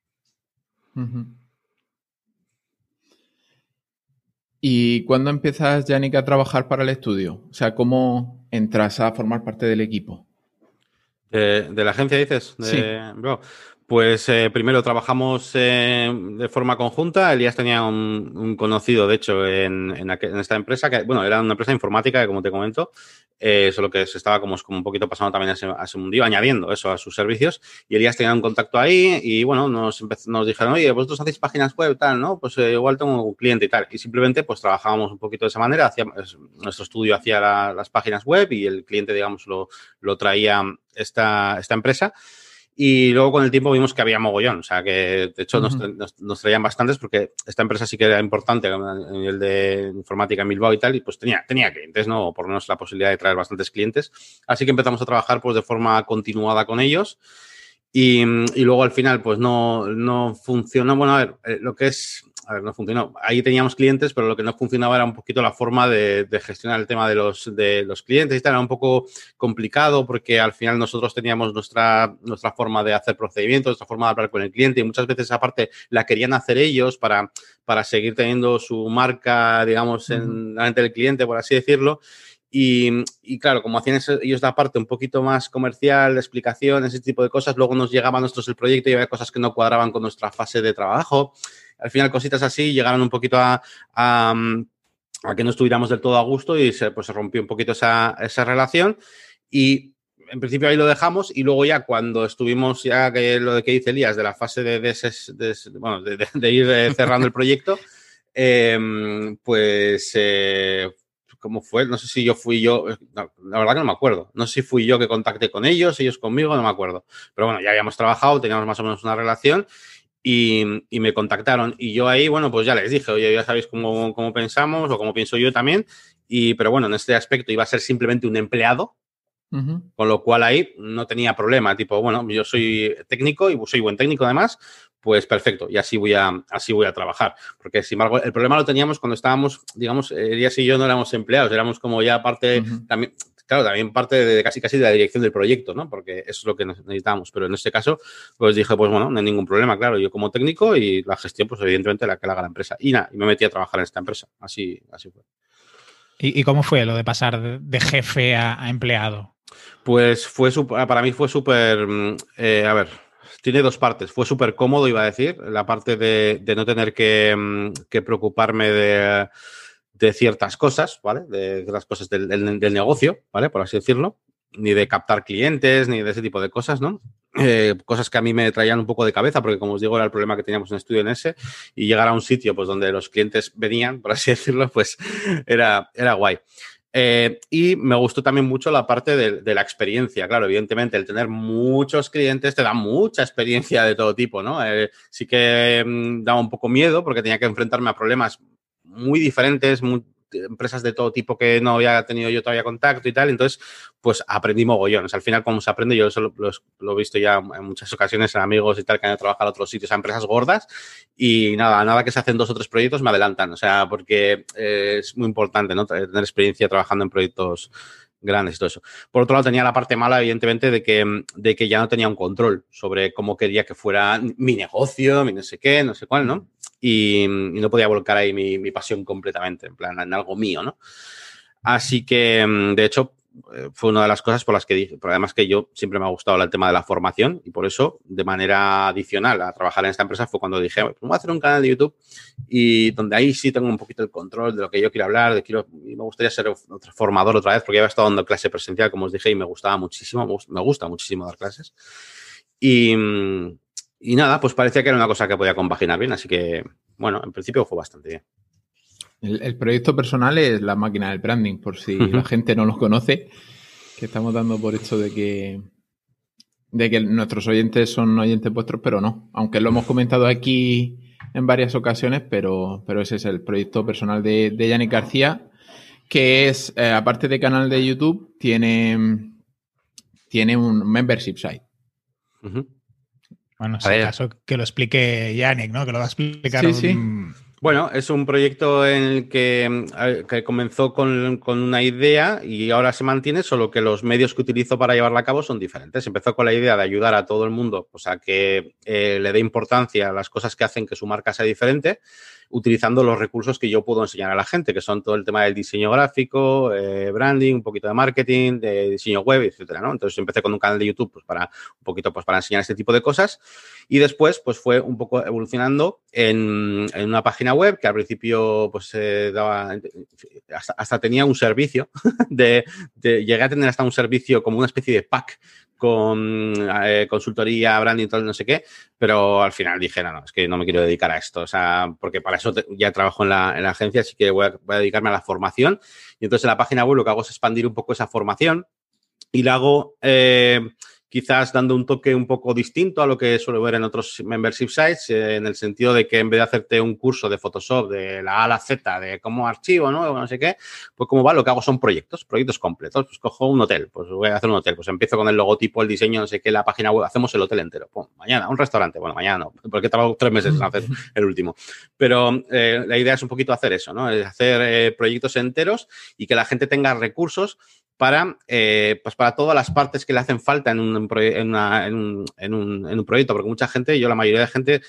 S1: ¿Y cuándo empiezas, Yannick, a trabajar para el estudio? O sea, ¿cómo entras a formar parte del equipo?
S2: ¿De, la agencia dices?
S1: sí.
S2: Pues eh, primero trabajamos eh, de forma conjunta. Elías tenía un, conocido, de hecho, en, esta empresa, que, bueno, era una empresa informática, como te comento, eh, solo que se estaba como, un poquito pasando también a ese, a mundillo, añadiendo eso a sus servicios. Y Elías tenía un contacto ahí y, bueno, nos, nos dijeron, oye, vosotros hacéis páginas web, tal, ¿no? Pues igual tengo un cliente y tal. Y simplemente, pues trabajábamos un poquito de esa manera. Nuestro estudio hacía las páginas web y el cliente, digamos, lo, lo traía esta, esta empresa. Y luego con el tiempo vimos que había mogollón, o sea que de hecho nos, nos, traían bastantes porque esta empresa sí que era importante a nivel de informática en Bilbao y tal, y pues tenía, tenía clientes, ¿no? O por lo menos la posibilidad de traer bastantes clientes. Así que empezamos a trabajar pues de forma continuada con ellos. Y, y luego al final pues no, no funcionó. Bueno, a ver, eh, lo que es a ver, no funcionó. Ahí teníamos clientes, pero lo que no funcionaba era un poquito la forma de, gestionar el tema de los, de los clientes y tal. Era un poco complicado porque al final nosotros teníamos nuestra, nuestra forma de hacer procedimientos, nuestra forma de hablar con el cliente y muchas veces aparte la querían hacer ellos para, para seguir teniendo su marca, digamos, en la mente del cliente, por así decirlo. Y, claro, como hacían ellos la parte un poquito más comercial, de explicación, ese tipo de cosas, luego nos llegaba a nosotros el proyecto y había cosas que no cuadraban con nuestra fase de trabajo al final cositas así llegaron un poquito a, que no estuviéramos del todo a gusto y se, pues, se rompió un poquito esa, relación y en principio ahí lo dejamos y luego ya cuando estuvimos ya que lo de que dice Elías de la fase de, de, ir eh, cerrando el proyecto, [LAUGHS] em, pues eh, ¿cómo fue? No sé si yo fui yo, la verdad que no me acuerdo. No sé si fui yo que contacté con ellos, ellos conmigo, no me acuerdo. Pero bueno, ya habíamos trabajado, teníamos más o menos una relación y, me contactaron. Y yo ahí, bueno, pues ya les dije, oye, ya sabéis cómo, cómo, pensamos o cómo pienso yo también. Y, pero bueno, en este aspecto iba a ser simplemente un empleado, con lo cual ahí no tenía problema. Tipo, bueno, yo soy técnico y soy buen técnico además, pues perfecto, y así voy a, así voy a trabajar. Porque, sin embargo, el problema lo teníamos cuando estábamos, digamos, Elías y yo no éramos empleados, éramos como ya parte, también, claro, también parte de casi casi de la dirección del proyecto, ¿no? Porque eso es lo que necesitamos. Pero en este caso, pues dije, pues bueno, no hay ningún problema, claro, yo como técnico y la gestión, pues evidentemente la que la haga la empresa. Y nada, y me metí a trabajar en esta empresa. Así, así fue.
S4: ¿Y, cómo fue lo de pasar de jefe a, empleado?
S2: Pues fue para mí fue súper, mm, eh, a ver, tiene dos partes. Fue súper cómodo, iba a decir, la parte de, no tener que, mm, que preocuparme de de ciertas cosas, ¿vale? De, las cosas del, negocio, ¿vale? Por así decirlo. Ni de captar clientes, ni de ese tipo de cosas, ¿no? Eh, cosas que a mí me traían un poco de cabeza, porque como os digo, era el problema que teníamos en estudio en ese, y llegar a un sitio pues donde los clientes venían, por así [LAUGHS] decirlo, pues era, era guay. Eh, y me gustó también mucho la parte de, la experiencia. Claro, evidentemente, el tener muchos clientes te da mucha experiencia de todo tipo, ¿no? Eh, sí que mm, daba un poco miedo porque tenía que enfrentarme a problemas muy diferentes, empresas de todo tipo que no había tenido yo todavía contacto y tal. Entonces, pues aprendí mogollón. al final, como se aprende, yo lo, lo, he visto ya en muchas ocasiones en amigos y tal que han trabajado a otros sitios, a empresas gordas. Y nada, nada que se hacen dos o tres proyectos me adelantan. O sea, porque eh, es muy importante, ¿no? Tener experiencia trabajando en proyectos grandes y todo eso. Por otro lado, tenía la parte mala, evidentemente, de que, de que ya no tenía un control sobre cómo quería que fuera mi negocio, mi no sé qué, no sé cuál, ¿no? Y, no podía volcar ahí mi, pasión completamente, en plan, en algo mío, ¿no? Así que, de hecho, eh, fue una de las cosas por las que dije, pero además que yo siempre me ha gustado el tema de la formación y por eso, de manera adicional a trabajar en esta empresa, fue cuando dije, pues voy a hacer un canal de YouTube y donde ahí sí tengo un poquito el control de lo que yo quiero hablar, de quiero, y me gustaría ser otro formador otra vez, porque ya había estado dando clase presencial, como os dije, y me gustaba muchísimo, me gusta muchísimo dar clases. Y, y nada, pues parecía que era una cosa que podía compaginar bien, así que, bueno, en principio fue bastante bien.
S1: El, proyecto personal es la máquina del branding, por si la gente no lo conoce, que estamos dando por hecho de que, de que nuestros oyentes son oyentes vuestros, pero no. Aunque lo hemos comentado aquí en varias ocasiones, pero, pero ese es el proyecto personal de, de Yannick García, que es, eh, aparte de canal de YouTube, tiene, tiene un membership site.
S4: Bueno, en caso que lo explique Yannick, ¿no? Que lo va a explicar.
S2: Sí, sí. Bueno, es un proyecto en el que, que comenzó con, una idea y ahora se mantiene, solo que los medios que utilizo para llevarla a cabo son diferentes. Empezó con la idea de ayudar a todo el mundo, o sea, que eh, le dé importancia a las cosas que hacen que su marca sea diferente. Utilizando los recursos que yo puedo enseñar a la gente, que son todo el tema del diseño gráfico, eh, branding, un poquito de marketing, de diseño web, etcétera, ¿no? Entonces empecé con un canal de YouTube pues, para un poquito pues, para enseñar este tipo de cosas y después pues fue un poco evolucionando en, una página web que al principio pues daba, hasta, tenía un servicio [LAUGHS] de, llegué a tener hasta un servicio como una especie de pack con eh, consultoría, branding, todo no sé qué, pero al final dije, no, no, es que no me quiero dedicar a esto, o sea, porque para eso ya trabajo en la, agencia, así que voy a, dedicarme a la formación. Y entonces en la página web lo que hago es expandir un poco esa formación y la hago... Eh, quizás dando un toque un poco distinto a lo que suelo ver en otros membership sites, eh, en el sentido de que en vez de hacerte un curso de Photoshop de la A a la Z, de cómo archivo, ¿no? No sé qué, pues como va, lo que hago son proyectos, proyectos completos. Pues cojo un hotel, pues voy a hacer un hotel, pues empiezo con el logotipo, el diseño, no sé qué, la página web, hacemos el hotel entero. mañana, un restaurante, bueno, mañana no, porque he trabajado tres meses en hacer [LAUGHS] el último. Pero eh, la idea es un poquito hacer eso, ¿no? Es hacer eh, proyectos enteros y que la gente tenga recursos para, eh, pues para todas las partes que le hacen falta en un, en, un, en, un, en un, proyecto, porque mucha gente, yo la mayoría de gente,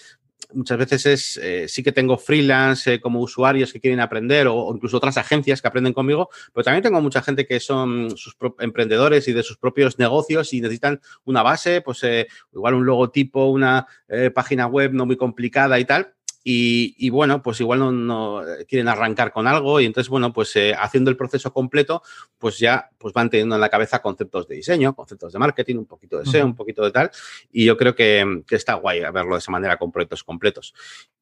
S2: muchas veces es, eh, sí que tengo freelance eh, como usuarios que quieren aprender o, incluso otras agencias que aprenden conmigo, pero también tengo mucha gente que son sus emprendedores y de sus propios negocios y necesitan una base, pues igual un logotipo, una página web no muy complicada y tal, y, bueno, pues igual no, quieren arrancar con algo y entonces, bueno, pues eh, haciendo el proceso completo, pues ya pues van teniendo en la cabeza conceptos de diseño, conceptos de marketing, un poquito de SEO, un poquito de tal. Y yo creo que, está guay verlo de esa manera con proyectos completos.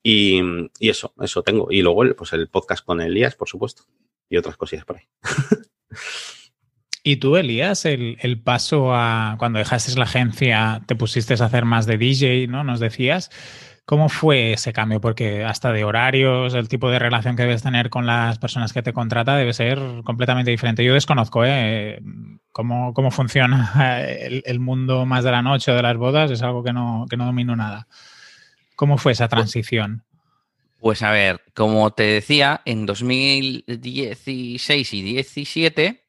S2: Y, eso, eso tengo. Y luego, pues el podcast con Elías, por supuesto. Y otras cosillas por ahí. [LAUGHS]
S4: ¿Y tú, Elías, el, el, paso a cuando dejaste la agencia, te pusiste a hacer más de DJ, ¿no? Nos decías. ¿Cómo fue ese cambio? Porque hasta de horarios, el tipo de relación que debes tener con las personas que te contrata debe ser completamente diferente. Yo desconozco ¿eh? cómo, cómo funciona [LAUGHS] el, mundo más de la noche o de las bodas, es algo que no, que no domino nada. ¿Cómo fue esa transición?
S3: Pues a ver, como te decía, en 2016 y 2017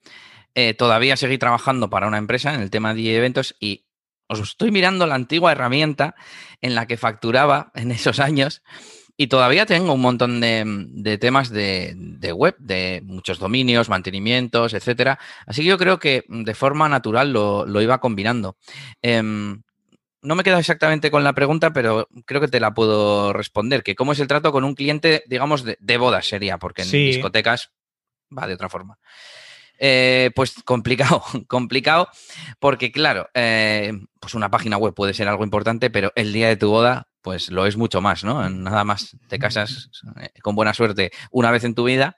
S3: eh, todavía seguí trabajando para una empresa en el tema de eventos y os estoy mirando la antigua herramienta en la que facturaba [LAUGHS] en esos años y todavía tengo un montón de, temas de, web, de muchos dominios, mantenimientos, etcétera. Así que yo creo que de forma natural lo, iba combinando. Em, no me quedo exactamente con la pregunta, pero creo que te la puedo responder. Que cómo es el trato con un cliente, digamos, de, bodas sería, porque en discotecas va de otra forma. Eh, pues complicado, [LAUGHS] complicado, porque claro, eh, pues una página web puede ser algo importante, pero el día de tu boda, pues lo es mucho más, ¿no? Nada más te casas eh, con buena suerte una vez en tu vida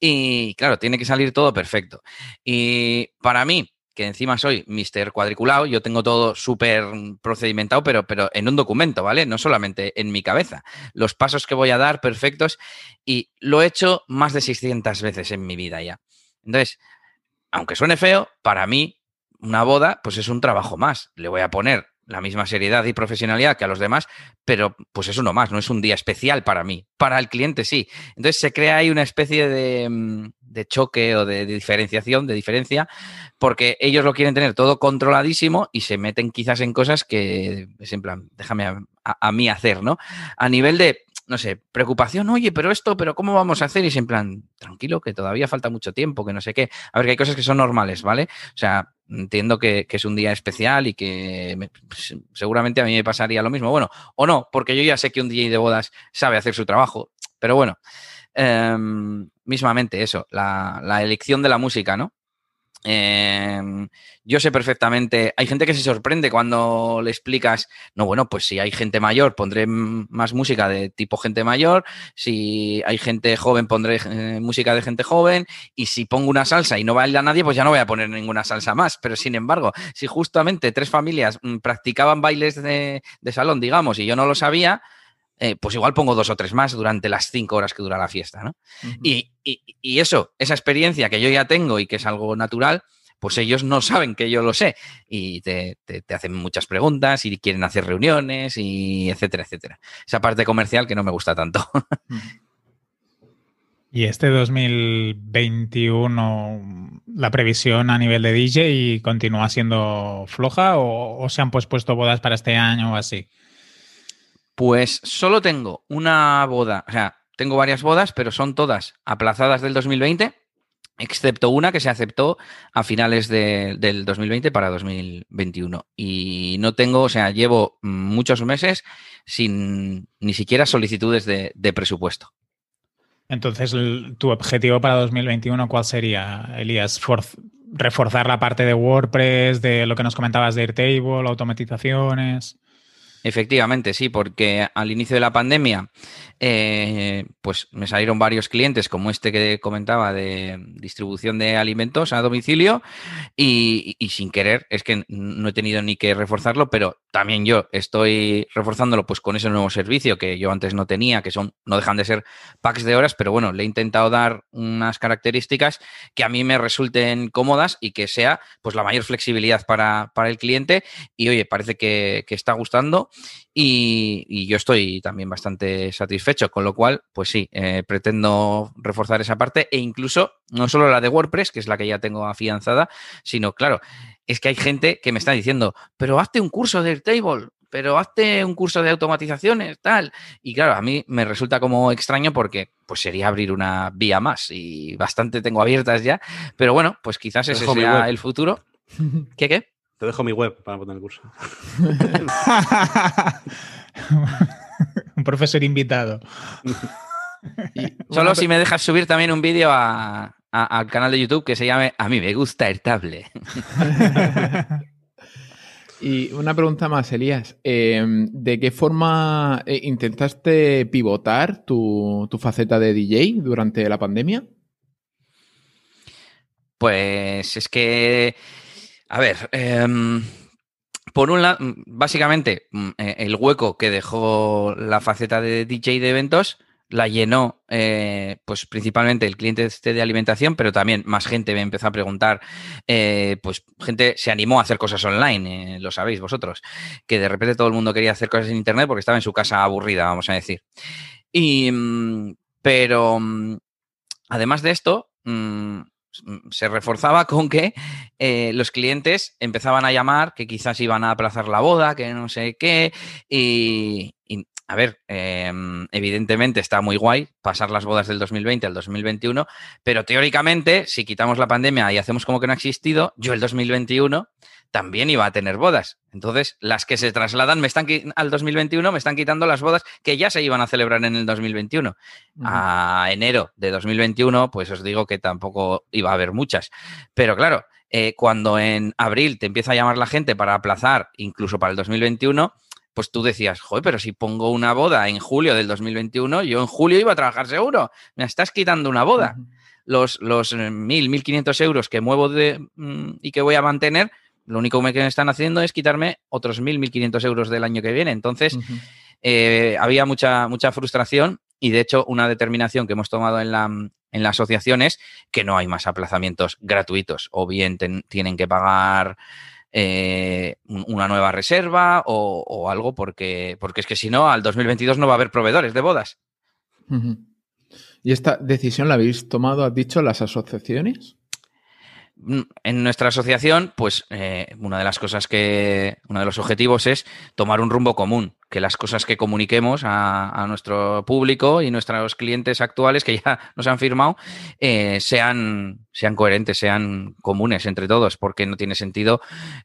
S3: y claro, tiene que salir todo perfecto. Y para mí, que encima soy Mr. Cuadriculado, yo tengo todo súper procedimentado, pero, pero en un documento, ¿vale? No solamente en mi cabeza. Los pasos que voy a dar, perfectos, y lo he hecho más de 600 veces en mi vida ya. Entonces, aunque suene feo, para mí una boda pues es un trabajo más. Le voy a poner la misma seriedad y profesionalidad que a los demás, pero pues es uno más, no es un día especial para mí. Para el cliente sí. Entonces se crea ahí una especie de, mm, choque o de, diferenciación, de diferencia, porque ellos lo quieren tener todo controladísimo y se meten quizás en cosas que es en plan, déjame a, a mí hacer, ¿no? A nivel de, no sé, preocupación, oye, pero esto, pero ¿cómo vamos a hacer? Y es en plan, tranquilo, que todavía falta mucho tiempo, que no sé qué. A ver, que hay cosas que son normales, ¿vale? O sea, entiendo que, es un día especial y que pues, seguramente a mí me pasaría lo mismo. Bueno, o no, porque yo ya sé que un DJ de bodas sabe hacer su trabajo, pero bueno, em, mismamente eso, la, la elección de la música, ¿no? Em, yo sé perfectamente, hay gente que se sorprende cuando le explicas, no, bueno, pues si hay gente mayor, pondré más música de tipo gente mayor, si hay gente joven, pondré eh, música de gente joven, y si pongo una salsa y no baila nadie, pues ya no voy a poner ninguna salsa más. Pero sin embargo, si justamente tres familias mm, practicaban bailes de, salón, digamos, y yo no lo sabía, eh, pues igual pongo dos o tres más durante las cinco horas que dura la fiesta, ¿no? y, eso, esa experiencia que yo ya tengo y que es algo natural, pues ellos no saben que yo lo sé y te, hacen muchas preguntas y quieren hacer reuniones y etcétera, etcétera. Esa parte comercial que no me gusta tanto. [LAUGHS]
S4: ¿Y este 2021 la previsión a nivel de DJ continúa siendo floja o, o se han pospuesto bodas para este año o así?
S3: Pues solo tengo una boda, o sea, tengo varias bodas, pero son todas aplazadas del 2020 excepto una que se aceptó a finales del 2020 para 2021. Y no tengo, o sea, llevo muchos meses sin ni siquiera solicitudes de, presupuesto.
S4: Entonces, tu objetivo para 2021, ¿cuál sería, Elías? reforzar la parte de WordPress, de lo que nos comentabas de Airtable, automatizaciones.
S3: Efectivamente, sí, porque al inicio de la pandemia, eh, pues me salieron varios clientes como este que comentaba de distribución de alimentos a domicilio y, sin querer, es que no he tenido ni que reforzarlo, pero también yo estoy reforzándolo pues con ese nuevo servicio que yo antes no tenía, que son, no dejan de ser packs de horas, pero bueno, le he intentado dar unas características que a mí me resulten cómodas y que sea pues la mayor flexibilidad para, para el cliente. Y oye, parece que, que está gustando y, yo estoy también bastante satisfecho, con lo cual, pues sí, eh, pretendo reforzar esa parte e incluso no solo la de WordPress, que es la que ya tengo afianzada, sino, claro, es que hay gente que me está diciendo, pero hazte un curso de Airtable, pero hazte un curso de automatizaciones, tal. Y claro, a mí me resulta como extraño porque pues sería abrir una vía más y bastante tengo abiertas ya, pero bueno, pues quizás ese sea el futuro. [LAUGHS] ¿Qué qué?
S2: Te dejo mi web para poner el curso. [LAUGHS]
S4: un profesor invitado. [LAUGHS]
S3: solo si me dejas subir también un vídeo al canal de YouTube que se llame A mí me gusta el table. [LAUGHS]
S1: y una pregunta más, Elías. Em, ¿De qué forma eh, intentaste pivotar tu, tu faceta de DJ durante la pandemia?
S3: Pues es que a ver, em, por un lado, básicamente, mm, eh, el hueco que dejó la faceta de DJ de eventos la llenó, eh, pues principalmente el cliente este de alimentación, pero también más gente me empezó a preguntar, eh, pues gente se animó a hacer cosas online, lo sabéis vosotros, que de repente todo el mundo quería hacer cosas en Internet porque estaba en su casa aburrida, vamos a decir. Y, mm, pero, mm, además de esto, se reforzaba con que eh, los clientes empezaban a llamar, que quizás iban a aplazar la boda, que no sé qué, y, a ver, em, evidentemente está muy guay pasar las bodas del 2020 al 2021, pero teóricamente, si quitamos la pandemia y hacemos como que no ha existido, yo el 2021 también iba a tener bodas. Entonces, las que se trasladan me están al 2021 me están quitando las bodas que ya se iban a celebrar en el 2021. A enero de 2021, pues os digo que tampoco iba a haber muchas. Pero claro, eh, cuando en abril te empieza a llamar la gente para aplazar, incluso para el 2021, pues tú decías, joder, pero si pongo una boda en julio del 2021, yo en julio iba a trabajar seguro. Me estás quitando una boda. Los, los 1.000, 1.500 euros que muevo de, mm, y que voy a mantener, lo único que me están haciendo es quitarme otros 1.000, 1.500 euros del año que viene. Entonces, eh, había mucha, mucha frustración y, de hecho, una determinación que hemos tomado en la, en la asociación es que no hay más aplazamientos gratuitos. O bien tienen que pagar eh, una nueva reserva o, algo, porque, porque es que si no, al 2022 no va a haber proveedores de bodas.
S1: ¿Y esta decisión la habéis tomado, has dicho, las asociaciones?
S3: Mm, en nuestra asociación, pues eh, una de las cosas que, uno de los objetivos es tomar un rumbo común, que las cosas que comuniquemos a, nuestro público y nuestros clientes actuales que ya nos han firmado eh, sean, sean coherentes, sean comunes entre todos, porque no tiene sentido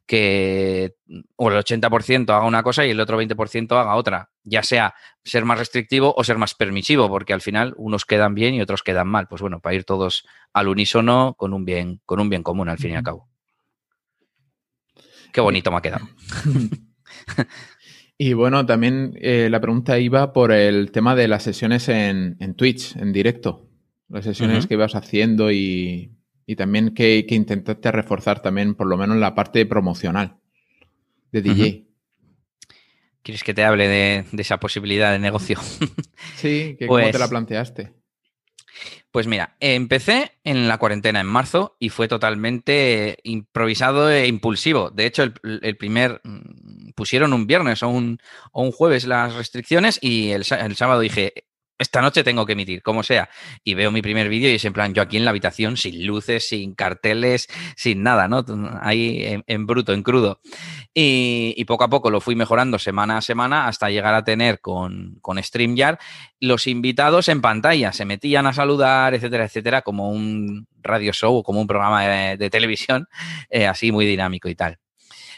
S3: que o el 80% haga una cosa y el otro 20% haga otra, ya sea ser más restrictivo o ser más permisivo, porque al final unos quedan bien y otros quedan mal. Pues bueno, para ir todos al unísono con un bien, con un bien común al fin y al cabo. Qué bonito me ha quedado. [LAUGHS]
S1: Y bueno, también eh, la pregunta iba por el tema de las sesiones en, Twitch, en directo. Las sesiones que ibas haciendo y, también que, intentaste reforzar también, por lo menos, la parte promocional de DJ.
S3: ¿Quieres que te hable de, esa posibilidad de negocio?
S1: sí, que ¿cómo te la pues planteaste?
S3: Pues mira, empecé en la cuarentena en marzo y fue totalmente improvisado e impulsivo. De hecho, el, primer mm, pusieron un viernes o un, jueves las restricciones y el, sábado dije, esta noche tengo que emitir, como sea. Y veo mi primer vídeo y es en plan, yo aquí en la habitación, sin luces, sin carteles, sin nada, ¿no? Ahí en, bruto, en crudo. Y, poco a poco lo fui mejorando semana a semana hasta llegar a tener con, con StreamYard los invitados en pantalla. Se metían a saludar, etcétera, etcétera, como un radio show o como un programa de, televisión, eh, así muy dinámico y tal.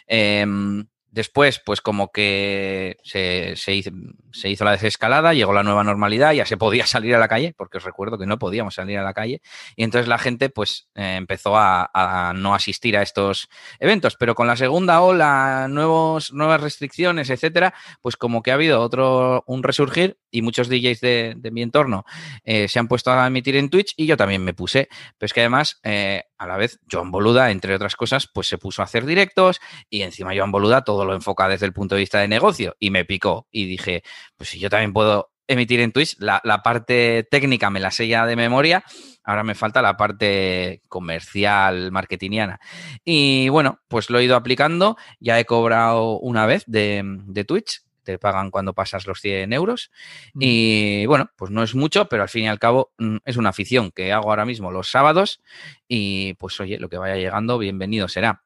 S3: Em, Después, pues como que se, hizo, la desescalada, llegó la nueva normalidad, ya se podía [LAUGHS] salir a la calle, porque os recuerdo que no podíamos salir a la calle, y entonces la gente pues eh, empezó a, no asistir a estos eventos. Pero con la segunda ola, nuevos, nuevas restricciones, etcétera, pues como que ha habido otro, un resurgir y muchos DJs de, mi entorno eh, se han puesto a emitir en Twitch y yo también me puse. Pero es que además, eh, a la vez, Joan Boluda, entre otras cosas, pues se puso a hacer directos y encima Joan Boluda todo lo enfoca desde el punto de vista de negocio y me picó y dije, pues si yo también puedo emitir en Twitch, la, parte técnica me la sé ya de memoria, ahora me falta la parte comercial, marketingiana. Y bueno, pues lo he ido aplicando, ya he cobrado una vez de, de Twitch, te pagan cuando pasas los 100 euros. Mm. Y bueno, pues no es mucho, pero al fin y al cabo mm, es una afición que hago ahora mismo los sábados y pues oye, lo que vaya llegando, bienvenido será.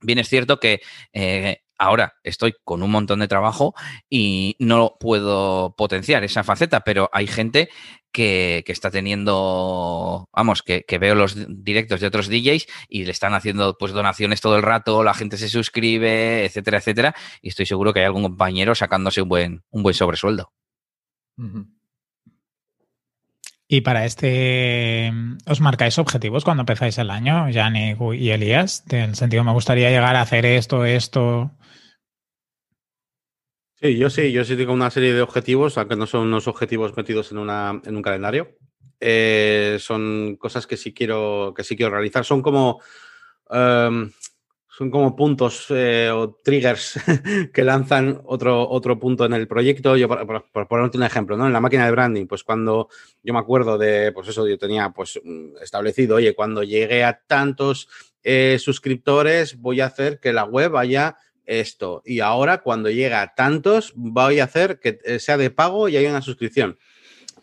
S3: Bien es cierto que eh, ahora estoy con un montón de trabajo y no puedo potenciar esa faceta, pero hay gente que, está teniendo, vamos, que, veo los directos de otros DJs y le están haciendo pues donaciones todo el rato, la gente se suscribe, etcétera, etcétera, y estoy seguro que hay algún compañero sacándose un buen, un buen sobresueldo.
S4: Y para este, ¿os marcáis objetivos cuando empezáis el año, Yannick y Elías? En el sentido, me gustaría llegar a hacer esto, esto.
S2: Sí, yo sí, yo sí tengo una serie de objetivos, aunque no son unos objetivos metidos en, una, en un calendario. Eh, son cosas que sí quiero, que sí quiero realizar. Son como, em, son como puntos eh, o triggers [LAUGHS] que lanzan otro, otro punto en el proyecto. Yo, por, por, ponerte un ejemplo, ¿no? En la máquina de branding, pues cuando yo me acuerdo de, pues eso, yo tenía pues mm, establecido, oye, cuando llegue a tantos eh, suscriptores, voy a hacer que la web vaya esto. Y ahora, cuando llega a tantos, voy a hacer que eh, sea de pago y haya una suscripción.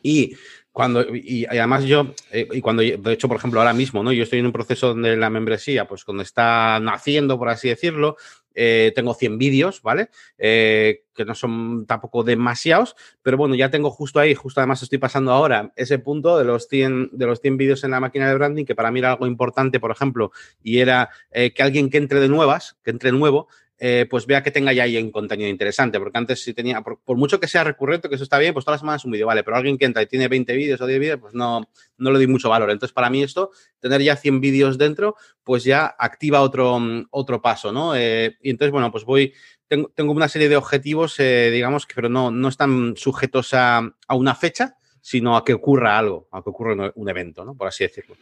S2: Y cuando, y, además yo, eh, y cuando, de hecho, por ejemplo, ahora mismo, ¿no? Yo estoy en un proceso donde la membresía, pues cuando está naciendo, por así decirlo, eh, tengo 100 vídeos, ¿vale? que no son tampoco demasiados, pero bueno, ya tengo justo ahí, justo además estoy pasando ahora ese punto de los 100, de los 100 vídeos en la máquina de branding, que para mí era algo importante, por ejemplo, y era que alguien que entre de nuevas, que entre nuevo, eh, pues vea que tenga ya ahí un contenido interesante. Porque antes si tenía, por, mucho que sea recurrente, que eso está bien, pues todas las semanas un vídeo, vale, pero alguien que entra y tiene 20 vídeos o 10 vídeos, pues no, no le doy mucho valor. Entonces, para mí esto, tener ya 100 vídeos dentro, pues ya activa otro, otro paso, ¿no? Eh, y entonces, bueno, pues voy, tengo, una serie de objetivos, eh, digamos, pero no, no están sujetos a, a, una fecha, sino a que ocurra algo, a que ocurra un evento, ¿no? Por así decirlo.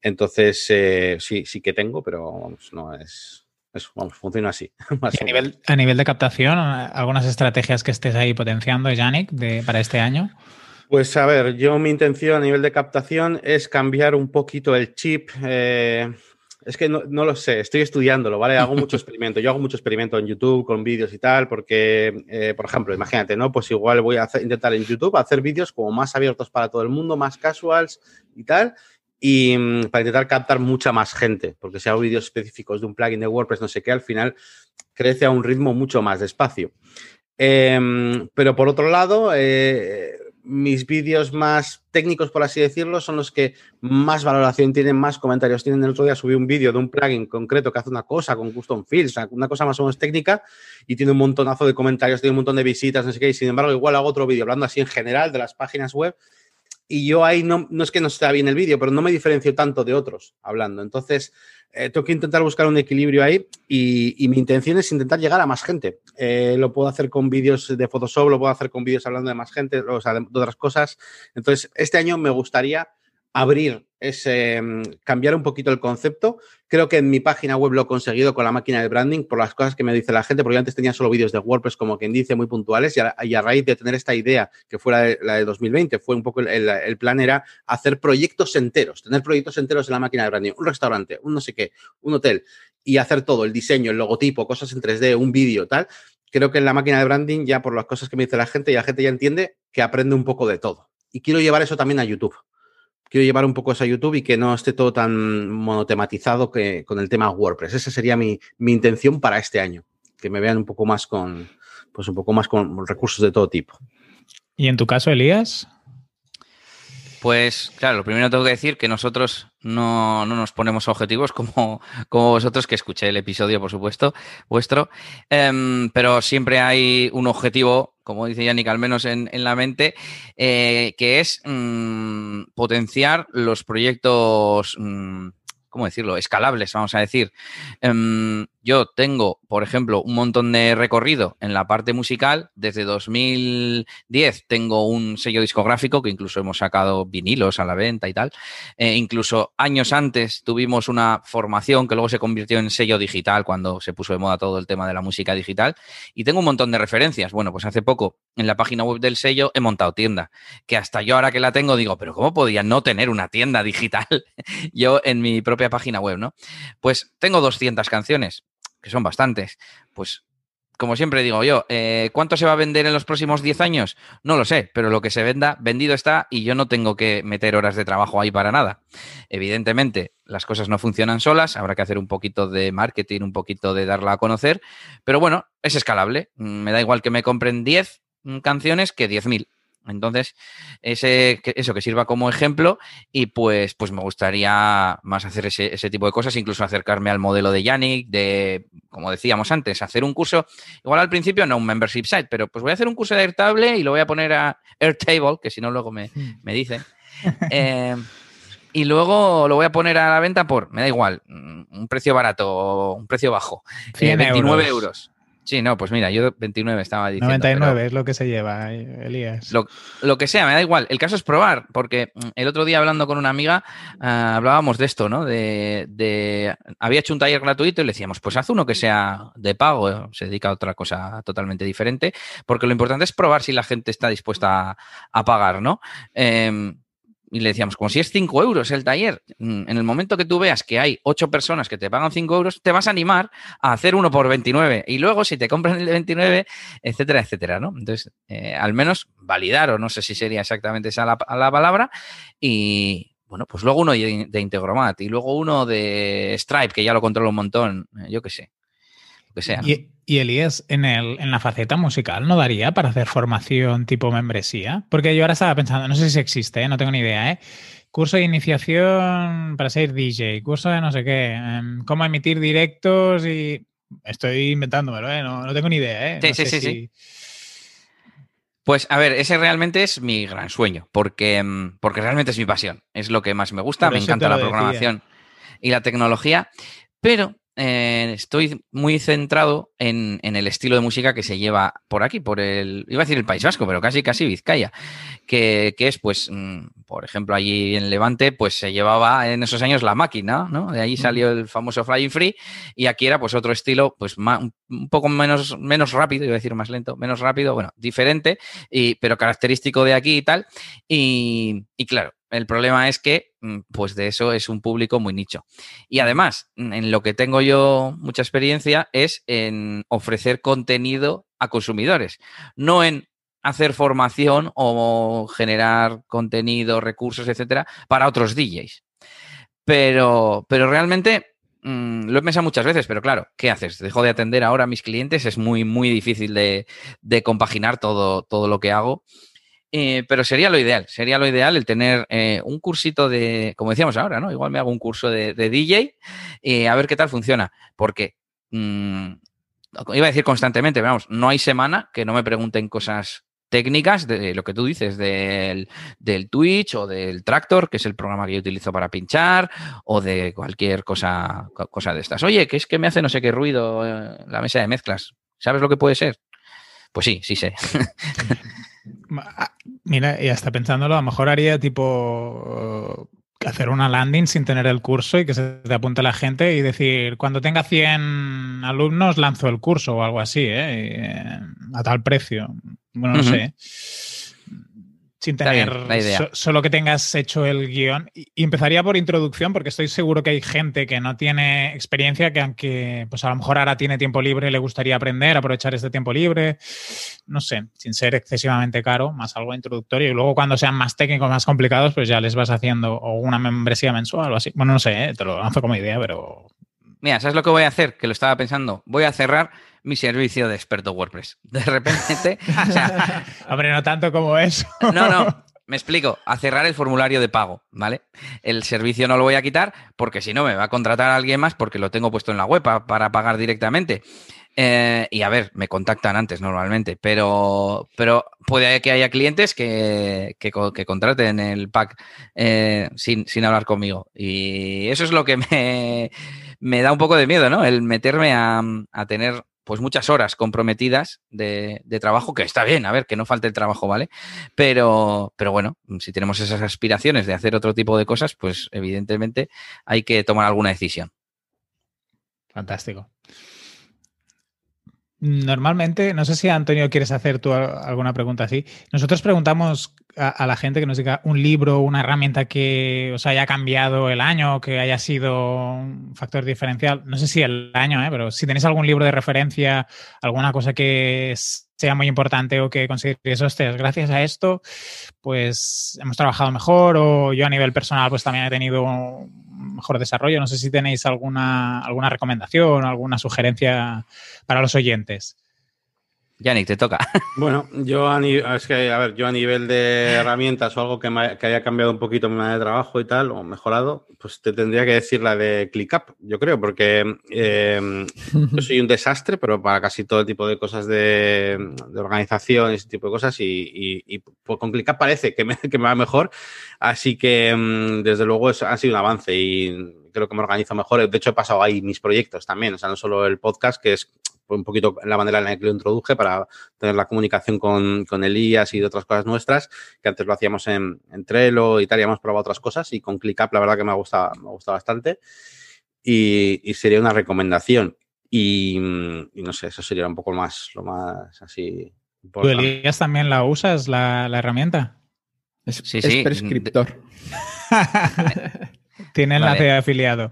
S2: Entonces, sí, sí que tengo, pero no es eso, vamos, funciona así. [LAUGHS]
S4: a, nivel, a nivel de captación, ¿algunas estrategias que estés ahí potenciando, Yannick, para este año?
S2: Pues a ver, yo mi intención a nivel de captación es cambiar un poquito el chip. Eh, es que no, lo sé, estoy estudiándolo, ¿vale? Hago mucho [LAUGHS] experimento. Yo hago mucho experimento en YouTube con vídeos y tal, porque, eh, por ejemplo, imagínate, ¿no? Pues igual voy a intentar en YouTube hacer vídeos como más abiertos para todo el mundo, más casuals y tal y mm, para intentar captar mucha más gente, porque si hago vídeos específicos de un plugin de WordPress, no sé qué, al final crece a un ritmo mucho más despacio. Em, pero por otro lado, eh, mis vídeos más técnicos, por así decirlo, son los que más valoración tienen, más comentarios tienen. El otro día subí un vídeo de un plugin concreto que hace una cosa con custom fields, una cosa más o menos técnica, y tiene un montonazo de comentarios, tiene un montón de visitas, no sé qué, y sin embargo, igual hago otro vídeo hablando así en general de las páginas web y yo ahí no, no es que no está bien el vídeo, pero no me diferencio tanto de otros hablando. Entonces, eh, tengo que intentar buscar un equilibrio ahí y, mi intención es intentar llegar a más gente. Eh, lo puedo hacer con vídeos de Photoshop, lo puedo hacer con vídeos hablando de más gente, o sea, de otras cosas. Entonces, este año me gustaría abrir ese, mm, cambiar un poquito el concepto. Creo que en mi página web lo he conseguido con la máquina de branding por las cosas que me dice la gente, porque yo antes tenía solo vídeos de WordPress, como quien dice, muy puntuales, y a, raíz de tener esta idea, que fue la de, 2020, fue un poco el, plan era hacer proyectos enteros, tener proyectos enteros en la máquina de branding, un restaurante, un no sé qué, un hotel, y hacer todo, el diseño, el logotipo, cosas en 3D, un vídeo, tal. Creo que en la máquina de branding, ya por las cosas que me dice la gente, ya la gente ya entiende que aprende un poco de todo y quiero llevar eso también a YouTube. Quiero llevar un poco eso a YouTube y que no esté todo tan monotematizado que, con el tema WordPress. Esa sería mi, mi intención para este año, que me vean un poco más con, pues un poco más con recursos de todo tipo.
S4: ¿Y en tu caso, Elías?
S3: Pues claro, lo primero tengo que decir que nosotros no, nos ponemos objetivos como, como, vosotros, que escuché el episodio, por supuesto, vuestro, em, pero siempre hay un objetivo, como dice Yannick, al menos en, la mente, eh, que es mm, potenciar los proyectos... Mm, ¿cómo decirlo? Escalables, vamos a decir. Em, yo tengo, por ejemplo, un montón de recorrido en la parte musical. Desde 2010 tengo un sello discográfico que incluso hemos sacado vinilos a la venta y tal. Eh, incluso años antes tuvimos una formación que luego se convirtió en sello digital cuando se puso de moda todo el tema de la música digital. Y tengo un montón de referencias. Bueno, pues hace poco en la página web del sello he montado tienda, que hasta yo ahora que la tengo digo, pero ¿cómo podía no tener una tienda digital [LAUGHS] yo en mi propia página web, ¿no? Pues tengo 200 canciones, que son bastantes. Pues como siempre digo yo, eh, ¿cuánto se va a vender en los próximos 10 años? No lo sé, pero lo que se venda, vendido está y yo no tengo que meter horas de trabajo ahí para nada. Evidentemente, las cosas no funcionan solas, habrá que hacer un poquito de marketing, un poquito de darla a conocer, pero bueno, es escalable. Me da igual que me compren 10 Mm, canciones que 10.000. Entonces, ese, eso que sirva como ejemplo y pues, pues me gustaría más hacer ese, ese, tipo de cosas, incluso acercarme al modelo de Yannick, de, como decíamos antes, hacer un curso, igual al principio no un membership site, pero pues voy a hacer un curso de Airtable y lo voy a poner a Airtable, que si no luego me, hmm. me dicen. Eh, y luego lo voy a poner a la venta por, me da igual, un precio barato, un precio bajo, 29 eh, euros. Sí, no, pues mira, yo 29 estaba diciendo.
S4: 99 es lo que se lleva, Elías.
S3: Lo, que sea, me da igual. El caso es probar, porque mm, el otro día hablando con una amiga ah, hablábamos de esto, ¿no? De, Había hecho un taller gratuito y le decíamos, pues haz uno que sea de pago, se dedica a otra cosa totalmente diferente, porque lo importante es probar si la gente está dispuesta a, pagar, ¿no? Em, y le decíamos, como si es 5 euros el taller, mm, en el momento que tú veas que hay 8 personas que te pagan 5 euros, te vas a animar a hacer uno por 29. Y luego, si te compran el de 29, etcétera, etcétera, ¿no? Entonces, eh, al menos validar, o no sé si sería exactamente esa la, palabra, y, bueno, pues luego uno de, Integromat y luego uno de Stripe, que ya lo controlo un montón, eh, yo qué sé. Que sea.
S4: Y Elías, en, el, en la faceta musical, ¿no daría para hacer formación tipo membresía? Porque yo ahora estaba pensando, no sé si existe, ¿eh? no tengo ni idea, ¿eh? Curso de iniciación para ser DJ, curso de no sé qué, em, cómo emitir directos y... Estoy inventándomelo, ¿eh? No, no tengo ni idea, ¿eh?
S3: Sí, sí, sí, sí. Pues a ver, ese realmente es mi gran sueño, porque, em, porque realmente es mi pasión, es lo que más me gusta, me encanta la programación y la tecnología, pero eh, estoy muy centrado en, el estilo de música que se lleva por aquí, por el, iba a decir el País Vasco, pero casi casi Vizcaya, que, es pues, mm, por ejemplo, allí en Levante, pues se llevaba en esos años la máquina, ¿no? De ahí salió el famoso Flying Free y aquí era pues otro estilo, pues un poco menos, menos rápido, iba a decir más lento, menos rápido, bueno, diferente, y, pero característico de aquí y tal. y claro, el problema es que, mm, pues de eso es un público muy nicho. Y además, mm, en lo que tengo yo mucha experiencia es en ofrecer contenido a consumidores, no en hacer formación o generar contenido, recursos, etcétera, para otros DJs. Pero, pero realmente mm, lo he pensado muchas veces, pero claro, ¿qué haces? Dejo de atender ahora a mis clientes, es muy, muy difícil de, de compaginar todo, todo lo que hago. Eh, pero sería lo ideal, sería lo ideal el tener eh, un cursito de, como decíamos ahora, ¿no? Igual me hago un curso de, DJ y a ver qué tal funciona. Porque mm, iba a decir constantemente, vamos, no hay semana que no me pregunten cosas técnicas de lo que tú dices del, del, Twitch o del Tractor, que es el programa que yo utilizo para pinchar, o de cualquier cosa, cosa de estas. Oye, que es que me hace no sé qué ruido eh, la mesa de mezclas. ¿Sabes lo que puede ser? Pues sí, sí sé. [LAUGHS]
S4: Ah, mira, y hasta pensándolo, a lo mejor haría tipo hacer una landing sin tener el curso y que se te apunte la gente y decir, cuando tenga 100 alumnos lanzo el curso o algo así, ¿eh? a tal precio. Bueno, no sé. Sin tener solo que tengas hecho el guion. Y, empezaría por introducción, porque estoy seguro que hay gente que no tiene experiencia, que aunque pues a lo mejor ahora tiene tiempo libre, le gustaría aprender, aprovechar este tiempo libre, no sé, sin ser excesivamente caro, más algo introductorio. Y luego cuando sean más técnicos, más complicados, pues ya les vas haciendo una membresía mensual o así. Bueno, no sé, ¿eh? te lo lanzo como idea, pero...
S3: Mira, ¿sabes lo que voy a hacer? Que lo estaba pensando. Voy a cerrar mi servicio de experto WordPress. De repente. [LAUGHS]
S4: Hombre, no tanto como eso.
S3: no, no. Me explico, a cerrar el formulario de pago, ¿vale? El servicio no lo voy a quitar porque si no me va a contratar a alguien más porque lo tengo puesto en la web para, pagar directamente. Eh, y a ver, me contactan antes normalmente, pero, pero puede que haya clientes que, que, contraten el pack eh, sin, sin, hablar conmigo. Y eso es lo que me, me, da un poco de miedo, ¿no? El meterme a, a tener pues muchas horas comprometidas de, trabajo, que está bien, a ver, que no falte el trabajo, ¿vale? Pero, pero bueno, si tenemos esas aspiraciones de hacer otro tipo de cosas, pues evidentemente hay que tomar alguna decisión.
S4: Fantástico. Normalmente, no sé si Antonio quieres hacer tú alguna pregunta así. Nosotros preguntamos a, la gente que nos diga un libro, una herramienta que os haya cambiado el año, que haya sido un factor diferencial. No sé si el año, ¿eh? pero si tenéis algún libro de referencia, alguna cosa que sea muy importante o que consideréis, hostias, gracias a esto, pues hemos trabajado mejor o yo a nivel personal pues también he tenido un mejor desarrollo. No sé si tenéis alguna, alguna recomendación, alguna sugerencia para los oyentes.
S3: Yannick, te toca. [LAUGHS]
S2: Bueno, yo a, nivel de herramientas o algo que, haya cambiado un poquito mi manera de trabajo y tal, o mejorado, pues te tendría que decir la de ClickUp, yo creo, porque eh, yo soy un desastre, pero para casi todo tipo de cosas de, organización y ese tipo de cosas, y, pues con ClickUp parece que me, [LAUGHS] va mejor, así que mm, desde luego ha sido un avance y creo que me organizo mejor. De hecho, he pasado ahí mis proyectos también, o sea, no solo el podcast, que es un poquito la manera en la que lo introduje para tener la comunicación con, con Elías y de otras cosas nuestras, que antes lo hacíamos en, en Trello y tal, y hemos probado otras cosas y con ClickUp la verdad que me ha gustado, me ha bastante y, sería una recomendación. Y, no sé, eso sería un poco más, lo más así.
S4: ¿Tú, Elías, también la usas, la, la herramienta?
S1: Es, sí, es prescriptor. [LAUGHS] [LAUGHS]
S4: Tiene enlace de afiliado.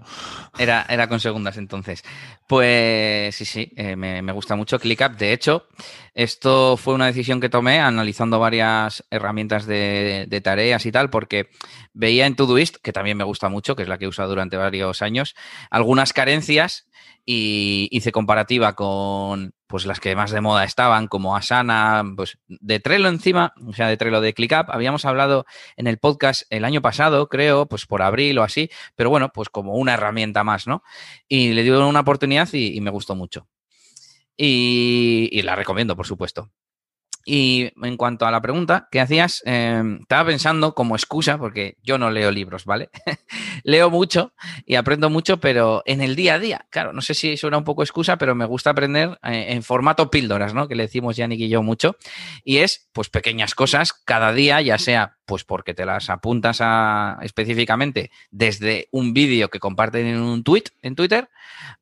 S3: Era, era con segundas entonces. Pues sí, sí, eh, me, gusta mucho ClickUp. De hecho, esto fue una decisión que tomé analizando varias herramientas de, de, tareas y tal, porque veía en Todoist, que también me gusta mucho, que es la que he usado durante varios años, algunas carencias y hice comparativa con pues las que más de moda estaban, como Asana, pues de Trello encima, o sea, de Trello de ClickUp. Habíamos hablado en el podcast el año pasado, creo, pues por abril o así, pero bueno, pues como una herramienta más, ¿no? Y le di una oportunidad y, me gustó mucho. y la recomiendo, por supuesto. Y en cuanto a la pregunta que hacías, em, estaba pensando como excusa, porque yo no leo libros, ¿vale? [LAUGHS] leo mucho y aprendo mucho, pero en el día a día, claro, no sé si suena un poco excusa, pero me gusta aprender eh, en formato píldoras, ¿no? Que le decimos Yannick y yo mucho. Y es, pues, pequeñas cosas cada día, ya sea, pues, porque te las apuntas a, específicamente desde un vídeo que comparten en un tweet, en Twitter,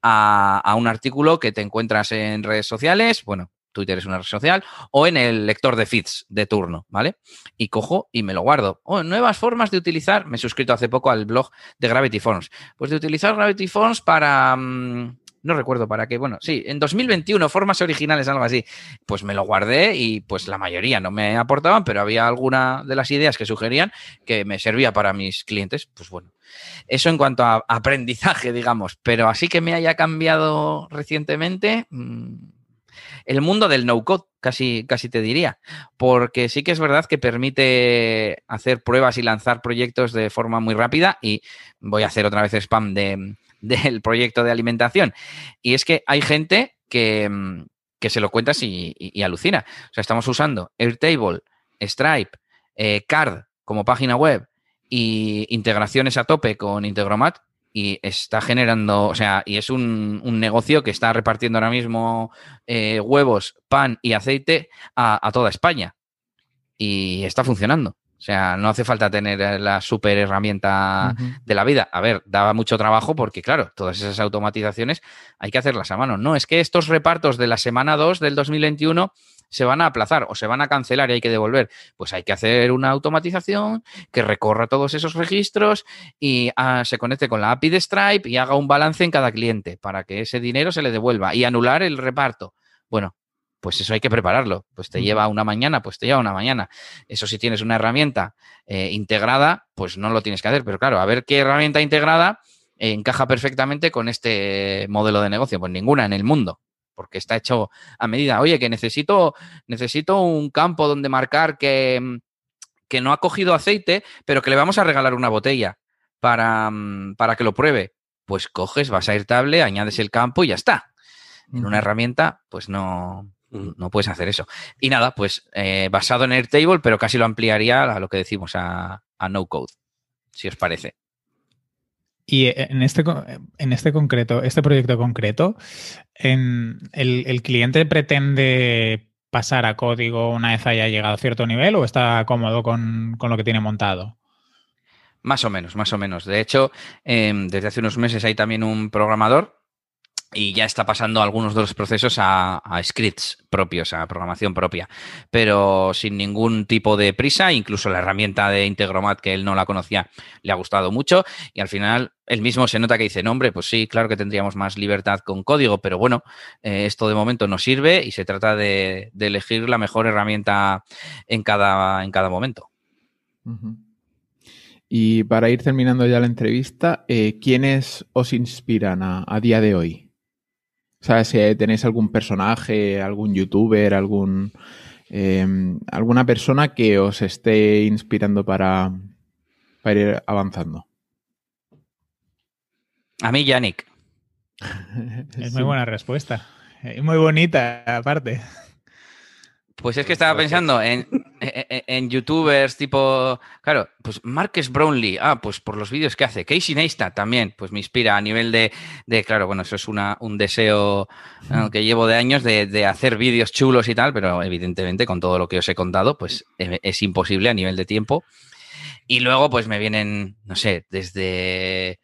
S3: a, a un artículo que te encuentras en redes sociales, bueno, Twitter es una red social, o en el lector de feeds de turno, ¿vale? Y cojo y me lo guardo. O nuevas formas de utilizar, me he suscrito hace poco al blog de Gravity Forms, pues de utilizar Gravity Forms para... Mm, no recuerdo para qué, bueno, sí, en 2021, formas originales, algo así. Pues me lo guardé y pues la mayoría no me aportaban, pero había alguna de las ideas que sugerían que me servía para mis clientes. Pues bueno, eso en cuanto a aprendizaje, [LAUGHS] digamos, pero así que me haya cambiado recientemente, mm, el mundo del no-code, casi, casi te diría, porque sí que es verdad que permite hacer pruebas y lanzar proyectos de forma muy rápida y voy a hacer otra vez spam de, [LAUGHS] del proyecto de alimentación. Y es que hay gente que, se lo cuentas y, alucina. O sea, estamos usando Airtable, Stripe, eh, Card como página web y integraciones a tope con Integromat y está generando, o sea, y es un, negocio que está repartiendo ahora mismo eh, huevos, pan y aceite a, toda España. Y está funcionando. O sea, no hace falta tener eh, la super herramienta de la vida. A ver, daba mucho trabajo porque, claro, todas esas automatizaciones hay que hacerlas a mano. No, es que estos repartos de la semana 2 del 2021 se van a aplazar o se van a cancelar y hay que devolver. Pues hay que hacer una automatización que recorra todos esos registros y ah, se conecte con la API de Stripe y haga un balance en cada cliente para que ese dinero se le devuelva y anular el reparto. Bueno, pues eso hay que prepararlo. Pues te lleva una mañana, pues te lleva una mañana. Eso si tienes una herramienta eh, integrada, pues no lo tienes que hacer. Pero claro, a ver qué herramienta integrada encaja perfectamente con este modelo de negocio. Pues ninguna en el mundo, porque está hecho a medida. Oye, que necesito, necesito un campo donde marcar que, que no ha cogido aceite, pero que le vamos a regalar una botella para, para que lo pruebe. Pues coges, vas a Airtable, añades el campo y ya está. En una herramienta, pues no, no puedes hacer eso. Y nada, pues eh, basado en Airtable, pero casi lo ampliaría a lo que decimos, a, no code, si os parece.
S4: Y en este, en este concreto, este proyecto concreto, en el, cliente pretende pasar a código una vez haya llegado a cierto nivel o está cómodo con, lo que tiene montado?
S3: Más o menos, más o menos. De hecho, em, desde hace unos meses hay también un programador y ya está pasando algunos de los procesos a, scripts propios, a programación propia, pero sin ningún tipo de prisa, incluso la herramienta de Integromat que él no la conocía le ha gustado mucho y al final él mismo se nota que dice, no hombre, pues sí, claro que tendríamos más libertad con código, pero bueno, eh, esto de momento no sirve y se trata de, elegir la mejor herramienta en cada, en cada momento.
S1: Y para ir terminando ya la entrevista, eh, ¿quiénes os inspiran a día de hoy? ¿Sabes si tenéis algún personaje, algún youtuber, algún em, alguna persona que os esté inspirando para, para ir avanzando?
S3: A mí, Yannick.
S4: es muy buena respuesta. Muy bonita, aparte.
S3: Pues es que estaba pensando en, [LAUGHS] en, youtubers tipo, claro, pues Marques Brownlee, ah, pues por los vídeos que hace. Casey Neistat también, pues me inspira a nivel de, de claro, bueno, eso es una, un deseo que llevo de años de, de hacer vídeos chulos y tal, pero evidentemente con todo lo que os he contado, pues e, es imposible a nivel de tiempo. Y luego, pues me vienen, no sé, desde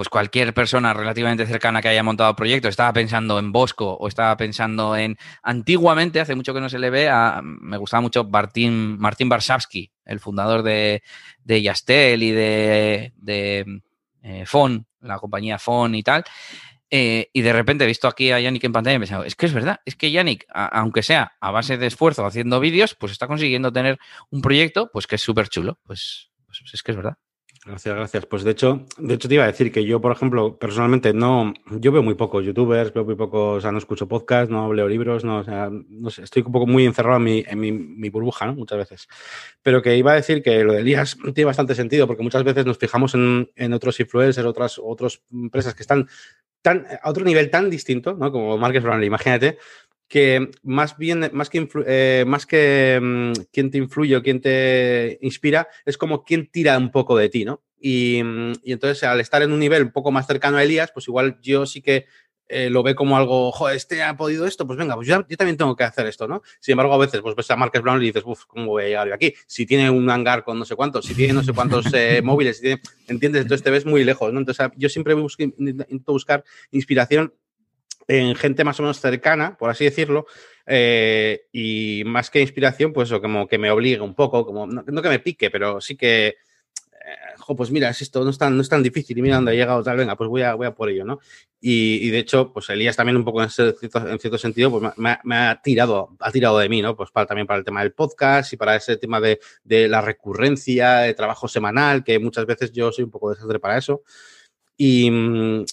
S3: pues cualquier persona relativamente cercana que haya montado proyectos estaba pensando en Bosco o estaba pensando en antiguamente, hace mucho que no se le ve, me gustaba mucho Martín, Martín Barsavsky, el fundador de, de Yastel y de, de eh, Fon, la compañía Fon y tal. Eh, y de repente he visto aquí a Yannick en pantalla y he pensado, es que es verdad, es que Yannick, aunque sea a base de esfuerzo haciendo vídeos, pues está consiguiendo tener un proyecto pues que es súper chulo. Pues, pues es que es verdad.
S2: Gracias, gracias. Pues de hecho, de hecho te iba a decir que yo, por ejemplo, personalmente no, yo veo muy pocos youtubers, veo muy pocos, o sea, no escucho podcast, no leo libros, no, o sea, no sé, estoy un poco muy encerrado en mi, en mi, burbuja, ¿no? Muchas veces. Pero que iba a decir que lo de Elías [LAUGHS] tiene bastante sentido, porque muchas veces nos fijamos en, en otros influencers, otras, otras empresas que están tan, a otro nivel tan distinto, ¿no? Como Marques Brownlee, imagínate, que más bien, más que, eh, más que mm, quién te influye o quién te inspira, es como quién tira un poco de ti, ¿no? Y, mm, y entonces al estar en un nivel un poco más cercano a Elías, pues igual yo sí que eh, lo ve como algo, joder, este ha podido esto, pues venga, pues yo, también tengo que hacer esto, ¿no? Sin embargo, a veces, pues ves a Marques Brown y dices, uff, ¿cómo voy a llegar yo aquí? Si tiene un hangar con no sé cuántos, si tiene no sé cuántos eh, [LAUGHS] móviles, si tiene, ¿entiendes? Entonces te ves muy lejos, ¿no? Entonces yo siempre busco, intento buscar inspiración en gente más o menos cercana, por así decirlo, eh, y más que inspiración, pues eso, como que me obliga un poco, como no, que me pique, pero sí que, eh, pues mira, esto no es, tan, no es tan difícil y mira dónde he llegado, tal, venga, pues voy a, voy a por ello, ¿no? Y, de hecho, pues Elías también un poco en cierto, sentido, pues me, ha tirado, ha tirado de mí, ¿no? Pues para, también para el tema del podcast y para ese tema de, de la recurrencia, de trabajo semanal, que muchas veces yo soy un poco desastre para eso. Y, mm,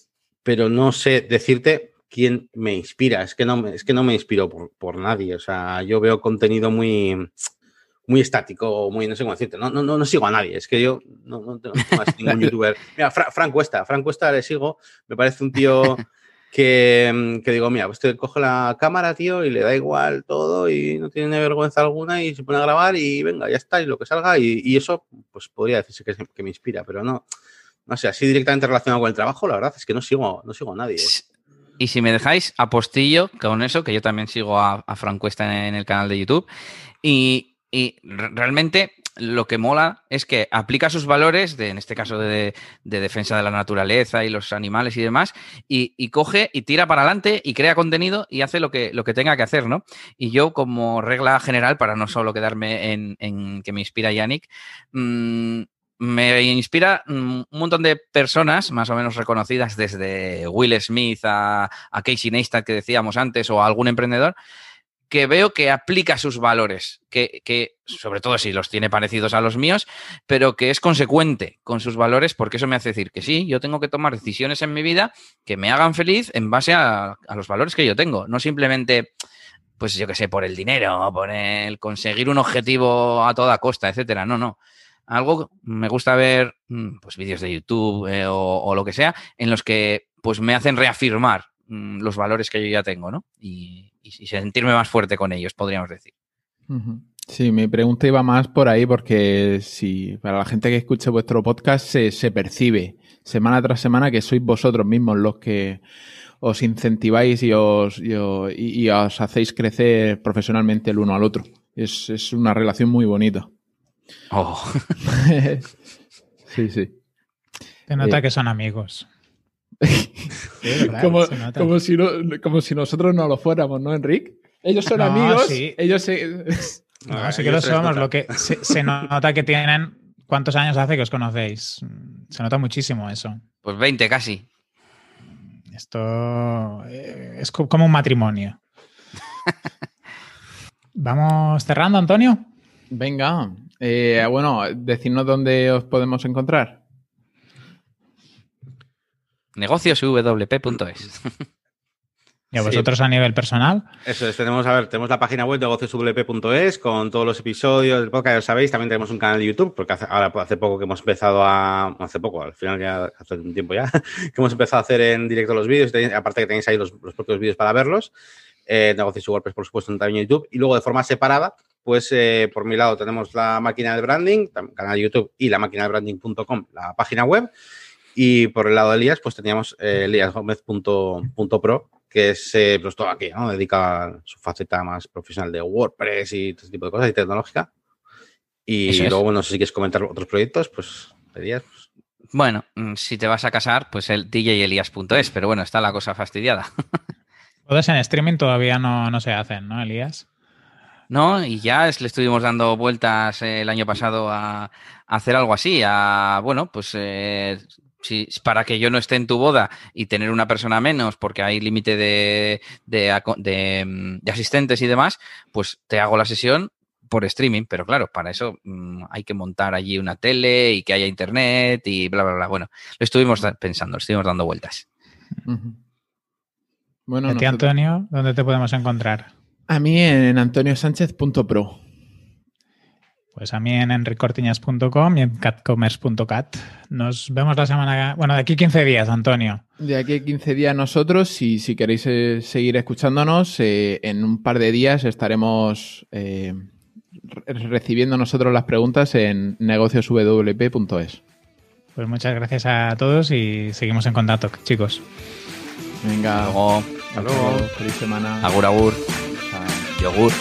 S2: pero no sé decirte quién me inspira. Es que no me, es que no me inspiro por, nadie. O sea, yo veo contenido muy, muy estático, muy, no sé cómo decirte. No, no, no, sigo a nadie. Es que yo no, no tengo más ningún [LAUGHS] youtuber. Mira, Frank Cuesta. Frank Cuesta le sigo. Me parece un tío que, que, digo, mira, pues te coge la cámara, tío, y le da igual todo y no tiene vergüenza alguna y se pone a grabar y venga, ya está, y lo que salga. Y, eso, pues podría decirse que, que me inspira, pero no. No sé, así directamente relacionado con el trabajo, la verdad es que no sigo, no sigo a nadie.
S3: Y si me dejáis, apostillo con eso, que yo también sigo a, a Frank Cuesta en, el canal de YouTube. Y, realmente lo que mola es que aplica sus valores, de, en este caso de, defensa de la naturaleza y los animales y demás, y, coge y tira para adelante y crea contenido y hace lo que, lo que tenga que hacer, ¿no? Y yo, como regla general, para no solo quedarme en, que me inspira Yannick, mmm, me inspira mm, un montón de personas más o menos reconocidas, desde Will Smith a, Casey Neistat que decíamos antes, o a algún emprendedor, que veo que aplica sus valores, que, sobre todo si los tiene parecidos a los míos, pero que es consecuente con sus valores, porque eso me hace decir que sí, yo tengo que tomar decisiones en mi vida que me hagan feliz en base a, a los valores que yo tengo, no simplemente pues yo qué sé, por el dinero, por el conseguir un objetivo a toda costa, etcétera. No, no algo, me gusta ver mm, pues vídeos de YouTube eh, o, lo que sea, en los que pues me hacen reafirmar mm, los valores que yo ya tengo, ¿no? Y, sentirme más fuerte con ellos, podríamos decir.
S1: Sí, mi pregunta iba más por ahí porque si para la gente que escuche vuestro podcast se, percibe semana tras semana que sois vosotros mismos los que os incentiváis y os, y, os hacéis crecer profesionalmente el uno al otro. Es, es una relación muy bonita.
S3: Oh. [LAUGHS]
S1: sí, sí.
S4: Se nota eh. que son amigos. [LAUGHS]
S1: como, si nosotros no lo fuéramos, ¿no, Enrique? Ellos son amigos. Ellos se...
S4: No, sí que lo somos. Lo que se, nota que tienen. ¿Cuántos años hace que os conocéis? Se nota muchísimo eso.
S3: Pues 20 casi.
S4: Esto eh, es como un matrimonio. [LAUGHS] ¿Vamos cerrando, Antonio?
S1: Venga. Eh, bueno, decirnos dónde os podemos encontrar.
S3: Negocioswp.es. [LAUGHS]
S4: ¿Y a vosotros a nivel personal?
S2: Eso es, tenemos, a ver, tenemos la página web negocioswp.es con todos los episodios del podcast, ya sabéis, también tenemos un canal de YouTube, porque hace, ahora hace poco que hemos empezado a, hace poco, al final ya hace un tiempo ya, [LAUGHS] que hemos empezado a hacer en directo los vídeos, aparte que tenéis ahí los, propios vídeos para verlos, eh, negocios por supuesto, en también YouTube, y luego de forma separada pues eh, por mi lado tenemos la máquina de branding, canal de YouTube y la máquina de branding.com, la página web. Y por el lado de Elías, pues teníamos eh, eliasgomez.pro, que es eh, pues todo aquí, ¿no? Dedica a su faceta más profesional de WordPress y todo ese tipo de cosas y tecnológica. Y luego, bueno, si quieres comentar otros proyectos, pues Elías. Pues.
S3: Bueno, mm, si te vas a casar, pues el djelías.es, pero bueno, está la cosa fastidiada. [LAUGHS]
S4: Todas en streaming todavía no, no se hacen, ¿no, Elías?
S3: ¿No? Y ya le estuvimos dando vueltas el año pasado a, hacer algo así, a, bueno, pues eh, si, para que yo no esté en tu boda y tener una persona menos porque hay límite de, de, asistentes y demás, pues te hago la sesión por streaming, pero claro, para eso mm, hay que montar allí una tele y que haya internet y bla, bla, bla. Bueno, lo estuvimos pensando, lo estuvimos dando vueltas.
S4: Bueno, ¿A Antonio, dónde te podemos encontrar?
S1: A mí en antoniosánchez.pro.
S4: Pues a mí en enricortiñas.com y en catcommerce.cat. Nos vemos la semana. Bueno, de aquí 15 días, Antonio.
S1: De aquí 15 días nosotros. Y si queréis eh, seguir escuchándonos, eh, en un par de días estaremos eh, recibiendo nosotros las preguntas en negocioswp.es.
S4: Pues muchas gracias a todos y seguimos en contacto, chicos.
S1: Venga.
S3: Hasta luego.
S1: Hasta luego. Feliz semana.
S3: Agur, agur. Euro